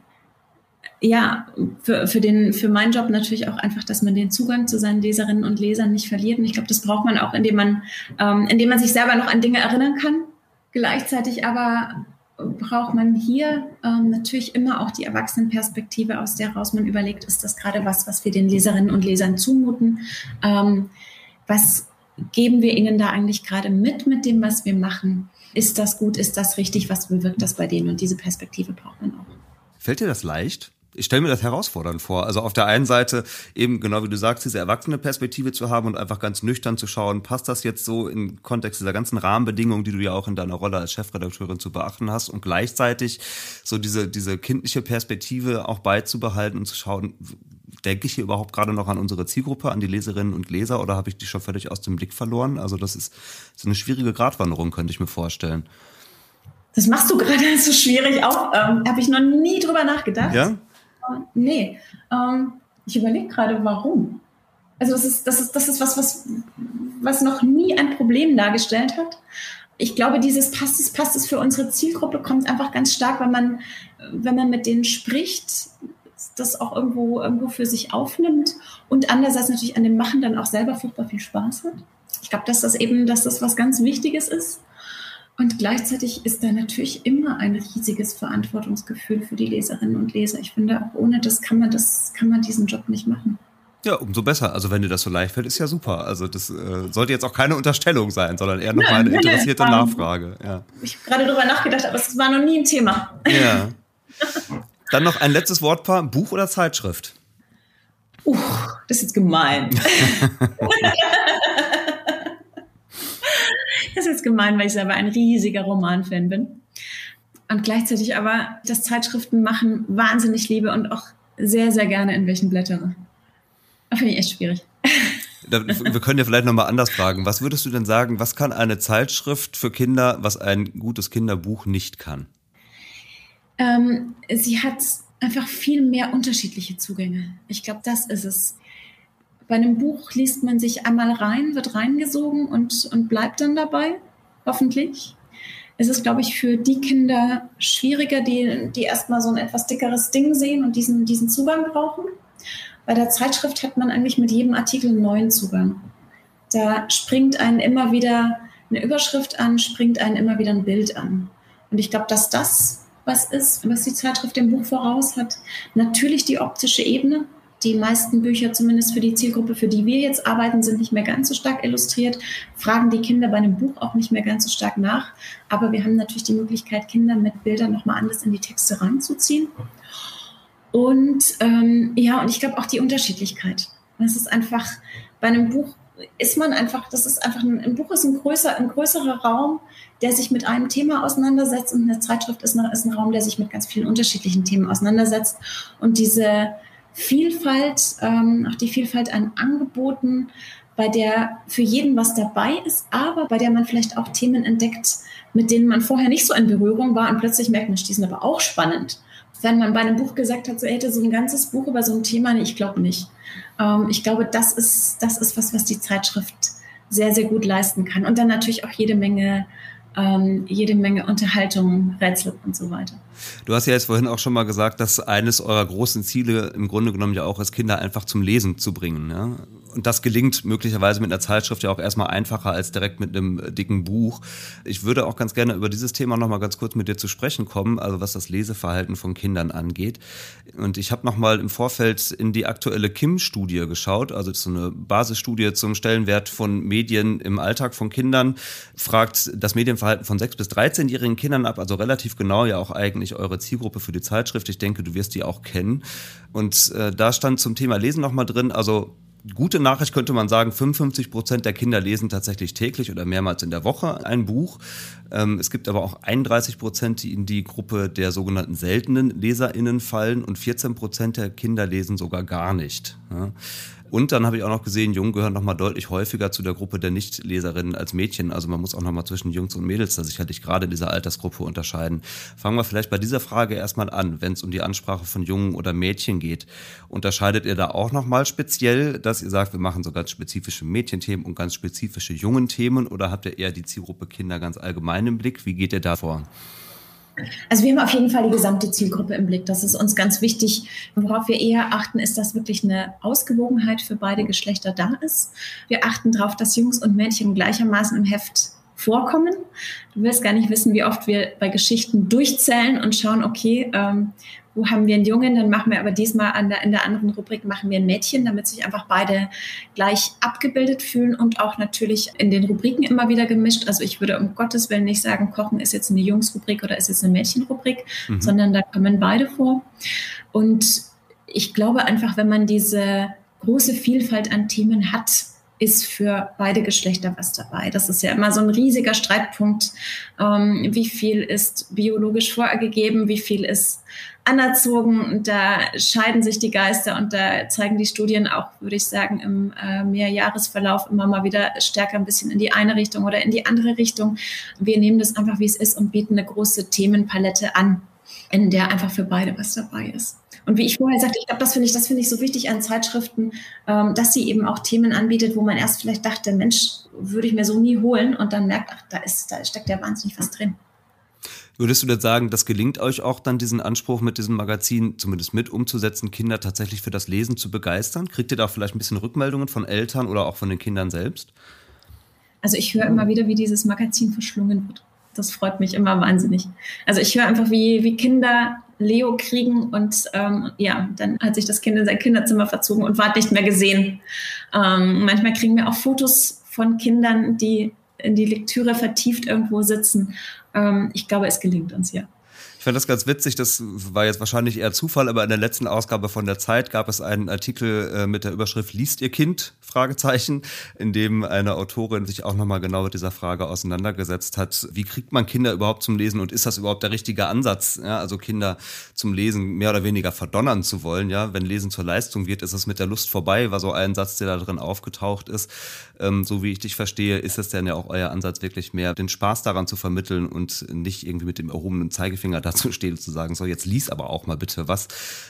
ja, für, für, den, für meinen Job natürlich auch einfach, dass man den Zugang zu seinen Leserinnen und Lesern nicht verliert. Und ich glaube, das braucht man auch, indem man, ähm, indem man sich selber noch an Dinge erinnern kann. Gleichzeitig aber braucht man hier ähm, natürlich immer auch die Erwachsenenperspektive, aus der heraus man überlegt, ist das gerade was, was wir den Leserinnen und Lesern zumuten? Ähm, was geben wir ihnen da eigentlich gerade mit, mit dem, was wir machen? Ist das gut? Ist das richtig? Was bewirkt das bei denen? Und diese Perspektive braucht man auch. Fällt dir das leicht? ich stelle mir das herausfordernd vor. Also auf der einen Seite eben, genau wie du sagst, diese erwachsene Perspektive zu haben und einfach ganz nüchtern zu schauen, passt das jetzt so im Kontext dieser ganzen Rahmenbedingungen, die du ja auch in deiner Rolle als Chefredakteurin zu beachten hast und gleichzeitig so diese, diese kindliche Perspektive auch beizubehalten und zu schauen, denke ich hier überhaupt gerade noch an unsere Zielgruppe, an die Leserinnen und Leser oder habe ich die schon völlig aus dem Blick verloren? Also das ist so eine schwierige Gratwanderung, könnte ich mir vorstellen. Das machst du gerade so schwierig auch. Ähm, Habe ich noch nie drüber nachgedacht. Ja? nee, ähm, ich überlege gerade, warum. Also das ist, das ist, das ist was, was, was noch nie ein Problem dargestellt hat. Ich glaube, dieses passt es, passt es für unsere Zielgruppe kommt einfach ganz stark, wenn man, wenn man mit denen spricht, das auch irgendwo, irgendwo für sich aufnimmt und andererseits natürlich an dem Machen dann auch selber furchtbar viel Spaß hat. Ich glaube, dass das eben, dass das was ganz Wichtiges ist. Und gleichzeitig ist da natürlich immer ein riesiges Verantwortungsgefühl für die Leserinnen und Leser. Ich finde, auch ohne das kann man das, kann man diesen Job nicht machen. Ja, umso besser. Also wenn dir das so leicht fällt, ist ja super. Also das äh, sollte jetzt auch keine Unterstellung sein, sondern eher nochmal eine interessierte nein, Nachfrage. Ja. Ich habe gerade darüber nachgedacht, aber es war noch nie ein Thema. Ja. Dann noch ein letztes Wortpaar, Buch oder Zeitschrift? Uh, das ist jetzt gemein. Das ist jetzt gemein, weil ich selber ein riesiger Romanfan bin. Und gleichzeitig aber das Zeitschriften machen wahnsinnig liebe und auch sehr, sehr gerne in welchen blättere. Das finde ich echt schwierig. Wir können ja vielleicht nochmal anders fragen. Was würdest du denn sagen, was kann eine Zeitschrift für Kinder, was ein gutes Kinderbuch nicht kann? Ähm, sie hat einfach viel mehr unterschiedliche Zugänge. Ich glaube, das ist es. Bei einem Buch liest man sich einmal rein, wird reingesogen und, und bleibt dann dabei, hoffentlich. Es ist, glaube ich, für die Kinder schwieriger, die, die erstmal so ein etwas dickeres Ding sehen und diesen, diesen Zugang brauchen. Bei der Zeitschrift hat man eigentlich mit jedem Artikel einen neuen Zugang. Da springt einen immer wieder eine Überschrift an, springt einen immer wieder ein Bild an. Und ich glaube, dass das was ist, was die Zeitschrift dem Buch voraus hat. Natürlich die optische Ebene, die meisten Bücher, zumindest für die Zielgruppe, für die wir jetzt arbeiten, sind nicht mehr ganz so stark illustriert, fragen die Kinder bei einem Buch auch nicht mehr ganz so stark nach. Aber wir haben natürlich die Möglichkeit, Kinder mit Bildern nochmal anders in die Texte ranzuziehen. Und ähm, ja, und ich glaube auch die Unterschiedlichkeit. Das ist einfach, bei einem Buch ist man einfach, das ist einfach, ein, ein Buch ist ein, größer, ein größerer Raum, der sich mit einem Thema auseinandersetzt und eine Zeitschrift ist, eine, ist ein Raum, der sich mit ganz vielen unterschiedlichen Themen auseinandersetzt. Und diese, Vielfalt, ähm, auch die Vielfalt an Angeboten, bei der für jeden was dabei ist, aber bei der man vielleicht auch Themen entdeckt, mit denen man vorher nicht so in Berührung war und plötzlich merkt, man, die sind aber auch spannend. Wenn man bei einem Buch gesagt hat, so hätte so ein ganzes Buch über so ein Thema, nee, ich glaube nicht. Ähm, ich glaube, das ist, das ist was, was die Zeitschrift sehr, sehr gut leisten kann. Und dann natürlich auch jede Menge ähm, jede Menge Unterhaltung, Rätsel und so weiter. Du hast ja jetzt vorhin auch schon mal gesagt, dass eines eurer großen Ziele im Grunde genommen ja auch ist, Kinder einfach zum Lesen zu bringen. Ja? Und das gelingt möglicherweise mit einer Zeitschrift ja auch erstmal einfacher als direkt mit einem dicken Buch. Ich würde auch ganz gerne über dieses Thema nochmal ganz kurz mit dir zu sprechen kommen, also was das Leseverhalten von Kindern angeht. Und ich habe nochmal im Vorfeld in die aktuelle Kim-Studie geschaut, also so eine Basisstudie zum Stellenwert von Medien im Alltag von Kindern, fragt das Medienverhalten von 6- bis 13-jährigen Kindern ab, also relativ genau ja auch eigentlich eure Zielgruppe für die Zeitschrift. Ich denke, du wirst die auch kennen. Und äh, da stand zum Thema Lesen nochmal drin, also Gute Nachricht könnte man sagen, 55 Prozent der Kinder lesen tatsächlich täglich oder mehrmals in der Woche ein Buch. Ähm, es gibt aber auch 31 Prozent, die in die Gruppe der sogenannten seltenen LeserInnen fallen und 14 Prozent der Kinder lesen sogar gar nicht. Und dann habe ich auch noch gesehen, Jungen gehören noch mal deutlich häufiger zu der Gruppe der Nichtleserinnen als Mädchen. Also man muss auch noch mal zwischen Jungs und Mädels da sicherlich gerade in dieser Altersgruppe unterscheiden. Fangen wir vielleicht bei dieser Frage erstmal an, wenn es um die Ansprache von Jungen oder Mädchen geht. Unterscheidet ihr da auch noch mal speziell, dass ihr sagt, wir machen so ganz spezifische Mädchenthemen und ganz spezifische jungen Themen oder habt ihr eher die Zielgruppe Kinder ganz allgemein im Blick? Wie geht ihr da vor? Also wir haben auf jeden Fall die gesamte Zielgruppe im Blick. Das ist uns ganz wichtig. Worauf wir eher achten, ist, dass wirklich eine Ausgewogenheit für beide Geschlechter da ist. Wir achten darauf, dass Jungs und Mädchen gleichermaßen im Heft vorkommen. Du wirst gar nicht wissen, wie oft wir bei Geschichten durchzählen und schauen, okay, ähm, wo haben wir einen Jungen, dann machen wir aber diesmal an der, in der anderen Rubrik machen wir ein Mädchen, damit sich einfach beide gleich abgebildet fühlen und auch natürlich in den Rubriken immer wieder gemischt. Also ich würde um Gottes Willen nicht sagen, Kochen ist jetzt eine Jungsrubrik oder ist jetzt eine Mädchenrubrik, mhm. sondern da kommen beide vor. Und ich glaube einfach, wenn man diese große Vielfalt an Themen hat, ist für beide Geschlechter was dabei. Das ist ja immer so ein riesiger Streitpunkt. Ähm, wie viel ist biologisch vorgegeben, wie viel ist anerzogen und da scheiden sich die Geister und da zeigen die Studien auch, würde ich sagen, im äh, Mehrjahresverlauf immer mal wieder stärker ein bisschen in die eine Richtung oder in die andere Richtung. Wir nehmen das einfach, wie es ist und bieten eine große Themenpalette an, in der einfach für beide was dabei ist. Und wie ich vorher sagte, ich glaube, das finde ich, das finde ich so wichtig an Zeitschriften, ähm, dass sie eben auch Themen anbietet, wo man erst vielleicht dachte, Mensch, würde ich mir so nie holen und dann merkt, ach, da ist, da steckt ja wahnsinnig was drin. Würdest du denn sagen, das gelingt euch auch dann diesen Anspruch mit diesem Magazin zumindest mit umzusetzen, Kinder tatsächlich für das Lesen zu begeistern? Kriegt ihr da auch vielleicht ein bisschen Rückmeldungen von Eltern oder auch von den Kindern selbst? Also ich höre immer wieder, wie dieses Magazin verschlungen wird. Das freut mich immer wahnsinnig. Also ich höre einfach, wie, wie Kinder Leo kriegen und ähm, ja, dann hat sich das Kind in sein Kinderzimmer verzogen und war nicht mehr gesehen. Ähm, manchmal kriegen wir auch Fotos von Kindern, die in die Lektüre vertieft irgendwo sitzen. Ähm, ich glaube, es gelingt uns ja. Ich fand das ganz witzig, das war jetzt wahrscheinlich eher Zufall, aber in der letzten Ausgabe von der Zeit gab es einen Artikel äh, mit der Überschrift Liest ihr Kind? Fragezeichen, in dem eine Autorin sich auch nochmal genau mit dieser Frage auseinandergesetzt hat. Wie kriegt man Kinder überhaupt zum Lesen und ist das überhaupt der richtige Ansatz? Ja, also Kinder zum Lesen mehr oder weniger verdonnern zu wollen. Ja, wenn Lesen zur Leistung wird, ist es mit der Lust vorbei, war so ein Satz, der da drin aufgetaucht ist. Ähm, so wie ich dich verstehe, ist es dann ja auch euer Ansatz wirklich mehr, den Spaß daran zu vermitteln und nicht irgendwie mit dem erhobenen Zeigefinger dazu stehen und zu sagen, so jetzt lies aber auch mal bitte was.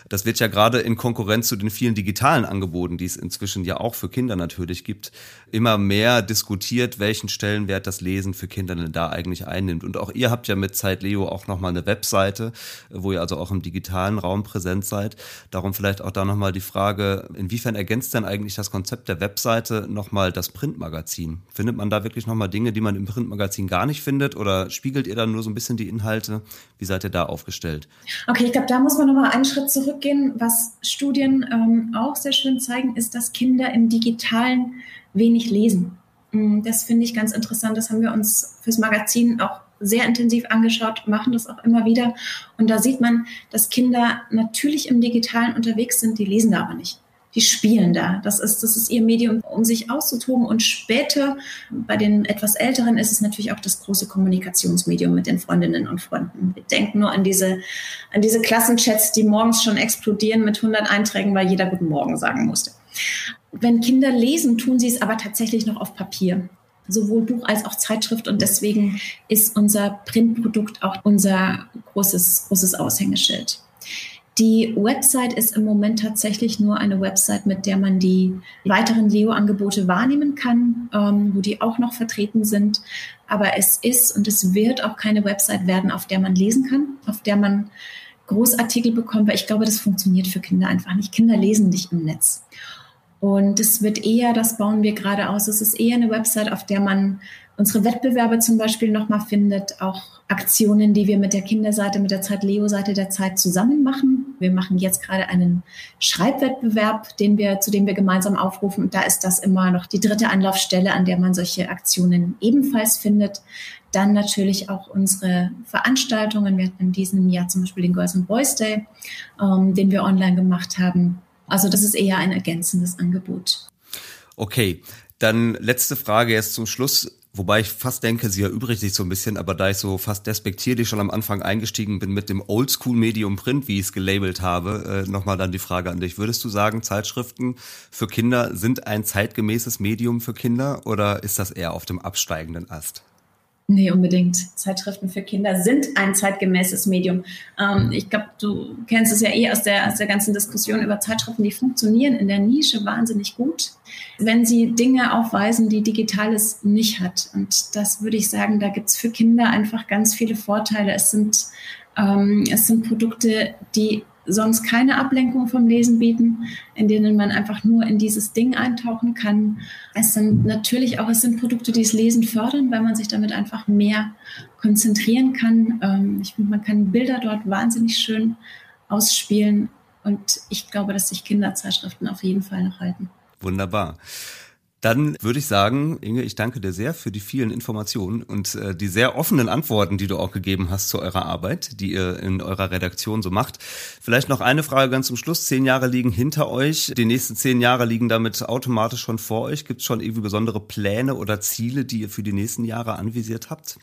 Das wird ja gerade in Konkurrenz zu den vielen digitalen Angeboten, die es inzwischen ja auch für Kinder natürlich gibt, immer mehr diskutiert, welchen Stellenwert das Lesen für Kinder denn da eigentlich einnimmt. Und auch ihr habt ja mit Zeit Leo auch nochmal eine Webseite, wo ihr also auch im digitalen Raum präsent seid. Darum vielleicht auch da nochmal die Frage, inwiefern ergänzt denn eigentlich das Konzept der Webseite nochmal das Printmagazin? Findet man da wirklich nochmal Dinge, die man im Printmagazin gar nicht findet oder spiegelt ihr dann nur so ein bisschen die Inhalte? Wie seid ihr da aufgestellt? Okay, ich glaube, da muss man nochmal einen Schritt zurückgehen. Was Studien ähm, auch sehr schön zeigen, ist, dass Kinder im digitalen wenig lesen. Mm, das finde ich ganz interessant. Das haben wir uns fürs Magazin auch sehr intensiv angeschaut, machen das auch immer wieder. Und da sieht man, dass Kinder natürlich im Digitalen unterwegs sind, die lesen da aber nicht. Die spielen da. Das ist, das ist ihr Medium, um sich auszutoben. Und später, bei den etwas Älteren, ist es natürlich auch das große Kommunikationsmedium mit den Freundinnen und Freunden. Wir denken nur an diese, an diese Klassenchats, die morgens schon explodieren mit 100 Einträgen, weil jeder Guten Morgen sagen musste. Wenn Kinder lesen, tun sie es aber tatsächlich noch auf Papier sowohl Buch als auch Zeitschrift und deswegen ist unser Printprodukt auch unser großes, großes Aushängeschild. Die Website ist im Moment tatsächlich nur eine Website, mit der man die weiteren Leo-Angebote wahrnehmen kann, ähm, wo die auch noch vertreten sind. Aber es ist und es wird auch keine Website werden, auf der man lesen kann, auf der man Großartikel bekommt, weil ich glaube, das funktioniert für Kinder einfach nicht. Kinder lesen nicht im Netz. Und es wird eher, das bauen wir gerade aus, es ist eher eine Website, auf der man unsere Wettbewerbe zum Beispiel nochmal findet, auch Aktionen, die wir mit der Kinderseite, mit der Zeit Leo-Seite der Zeit zusammen machen. Wir machen jetzt gerade einen Schreibwettbewerb, den wir, zu dem wir gemeinsam aufrufen. Und da ist das immer noch die dritte Anlaufstelle, an der man solche Aktionen ebenfalls findet. Dann natürlich auch unsere Veranstaltungen. Wir hatten in diesem Jahr zum Beispiel den Girls and Boys Day, ähm, den wir online gemacht haben. Also das ist eher ein ergänzendes Angebot. Okay, dann letzte Frage jetzt zum Schluss. Wobei ich fast denke, sie erübrigt sich so ein bisschen, aber da ich so fast despektierlich schon am Anfang eingestiegen bin mit dem Oldschool-Medium Print, wie ich es gelabelt habe, äh, nochmal dann die Frage an dich. Würdest du sagen, Zeitschriften für Kinder sind ein zeitgemäßes Medium für Kinder oder ist das eher auf dem absteigenden Ast? Nee, unbedingt. Zeitschriften für Kinder sind ein zeitgemäßes Medium. Ähm, ich glaube, du kennst es ja eh aus der, aus der ganzen Diskussion über Zeitschriften, die funktionieren in der Nische wahnsinnig gut, wenn sie Dinge aufweisen, die Digitales nicht hat. Und das würde ich sagen, da gibt's für Kinder einfach ganz viele Vorteile. Es sind, ähm, es sind Produkte, die sonst keine Ablenkung vom Lesen bieten, in denen man einfach nur in dieses Ding eintauchen kann. Es sind natürlich auch, es sind Produkte, die das Lesen fördern, weil man sich damit einfach mehr konzentrieren kann. Ähm, ich finde, man kann Bilder dort wahnsinnig schön ausspielen und ich glaube, dass sich Kinderzeitschriften auf jeden Fall noch halten. Wunderbar. Dann würde ich sagen, Inge, ich danke dir sehr für die vielen Informationen und äh, die sehr offenen Antworten, die du auch gegeben hast zu eurer Arbeit, die ihr in eurer Redaktion so macht. Vielleicht noch eine Frage ganz zum Schluss. Zehn Jahre liegen hinter euch. Die nächsten zehn Jahre liegen damit automatisch schon vor euch. Gibt es schon irgendwie besondere Pläne oder Ziele, die ihr für die nächsten Jahre anvisiert habt?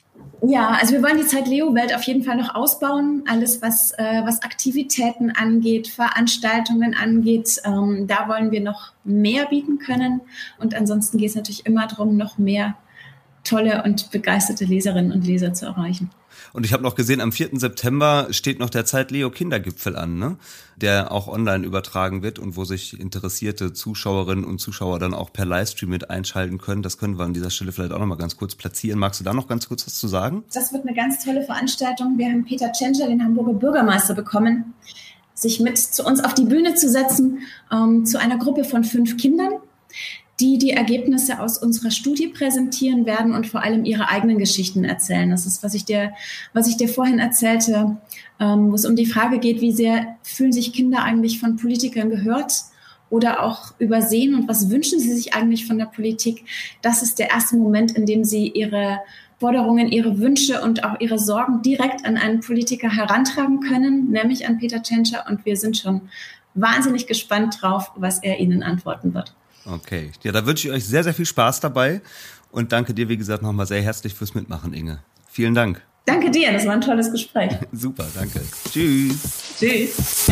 Ja, also wir wollen die Zeit Leo-Welt auf jeden Fall noch ausbauen. Alles, was, äh, was Aktivitäten angeht, Veranstaltungen angeht, ähm, da wollen wir noch mehr bieten können. Und ansonsten geht es natürlich immer darum, noch mehr tolle und begeisterte Leserinnen und Leser zu erreichen. Und ich habe noch gesehen, am 4. September steht noch der Zeit Leo Kindergipfel an, ne? der auch online übertragen wird und wo sich interessierte Zuschauerinnen und Zuschauer dann auch per Livestream mit einschalten können. Das können wir an dieser Stelle vielleicht auch noch mal ganz kurz platzieren. Magst du da noch ganz kurz was zu sagen? Das wird eine ganz tolle Veranstaltung. Wir haben Peter Tschentscher, den Hamburger Bürgermeister, bekommen, sich mit zu uns auf die Bühne zu setzen, ähm, zu einer Gruppe von fünf Kindern die die Ergebnisse aus unserer Studie präsentieren werden und vor allem ihre eigenen Geschichten erzählen. Das ist, was ich dir, was ich dir vorhin erzählte, ähm, wo es um die Frage geht, wie sehr fühlen sich Kinder eigentlich von Politikern gehört oder auch übersehen und was wünschen sie sich eigentlich von der Politik. Das ist der erste Moment, in dem sie ihre Forderungen, ihre Wünsche und auch ihre Sorgen direkt an einen Politiker herantragen können, nämlich an Peter Tschentscher. Und wir sind schon wahnsinnig gespannt drauf, was er ihnen antworten wird. Okay, ja, da wünsche ich euch sehr, sehr viel Spaß dabei und danke dir, wie gesagt, nochmal sehr herzlich fürs Mitmachen, Inge. Vielen Dank. Danke dir, das war ein tolles Gespräch. Super, danke. Tschüss. Tschüss.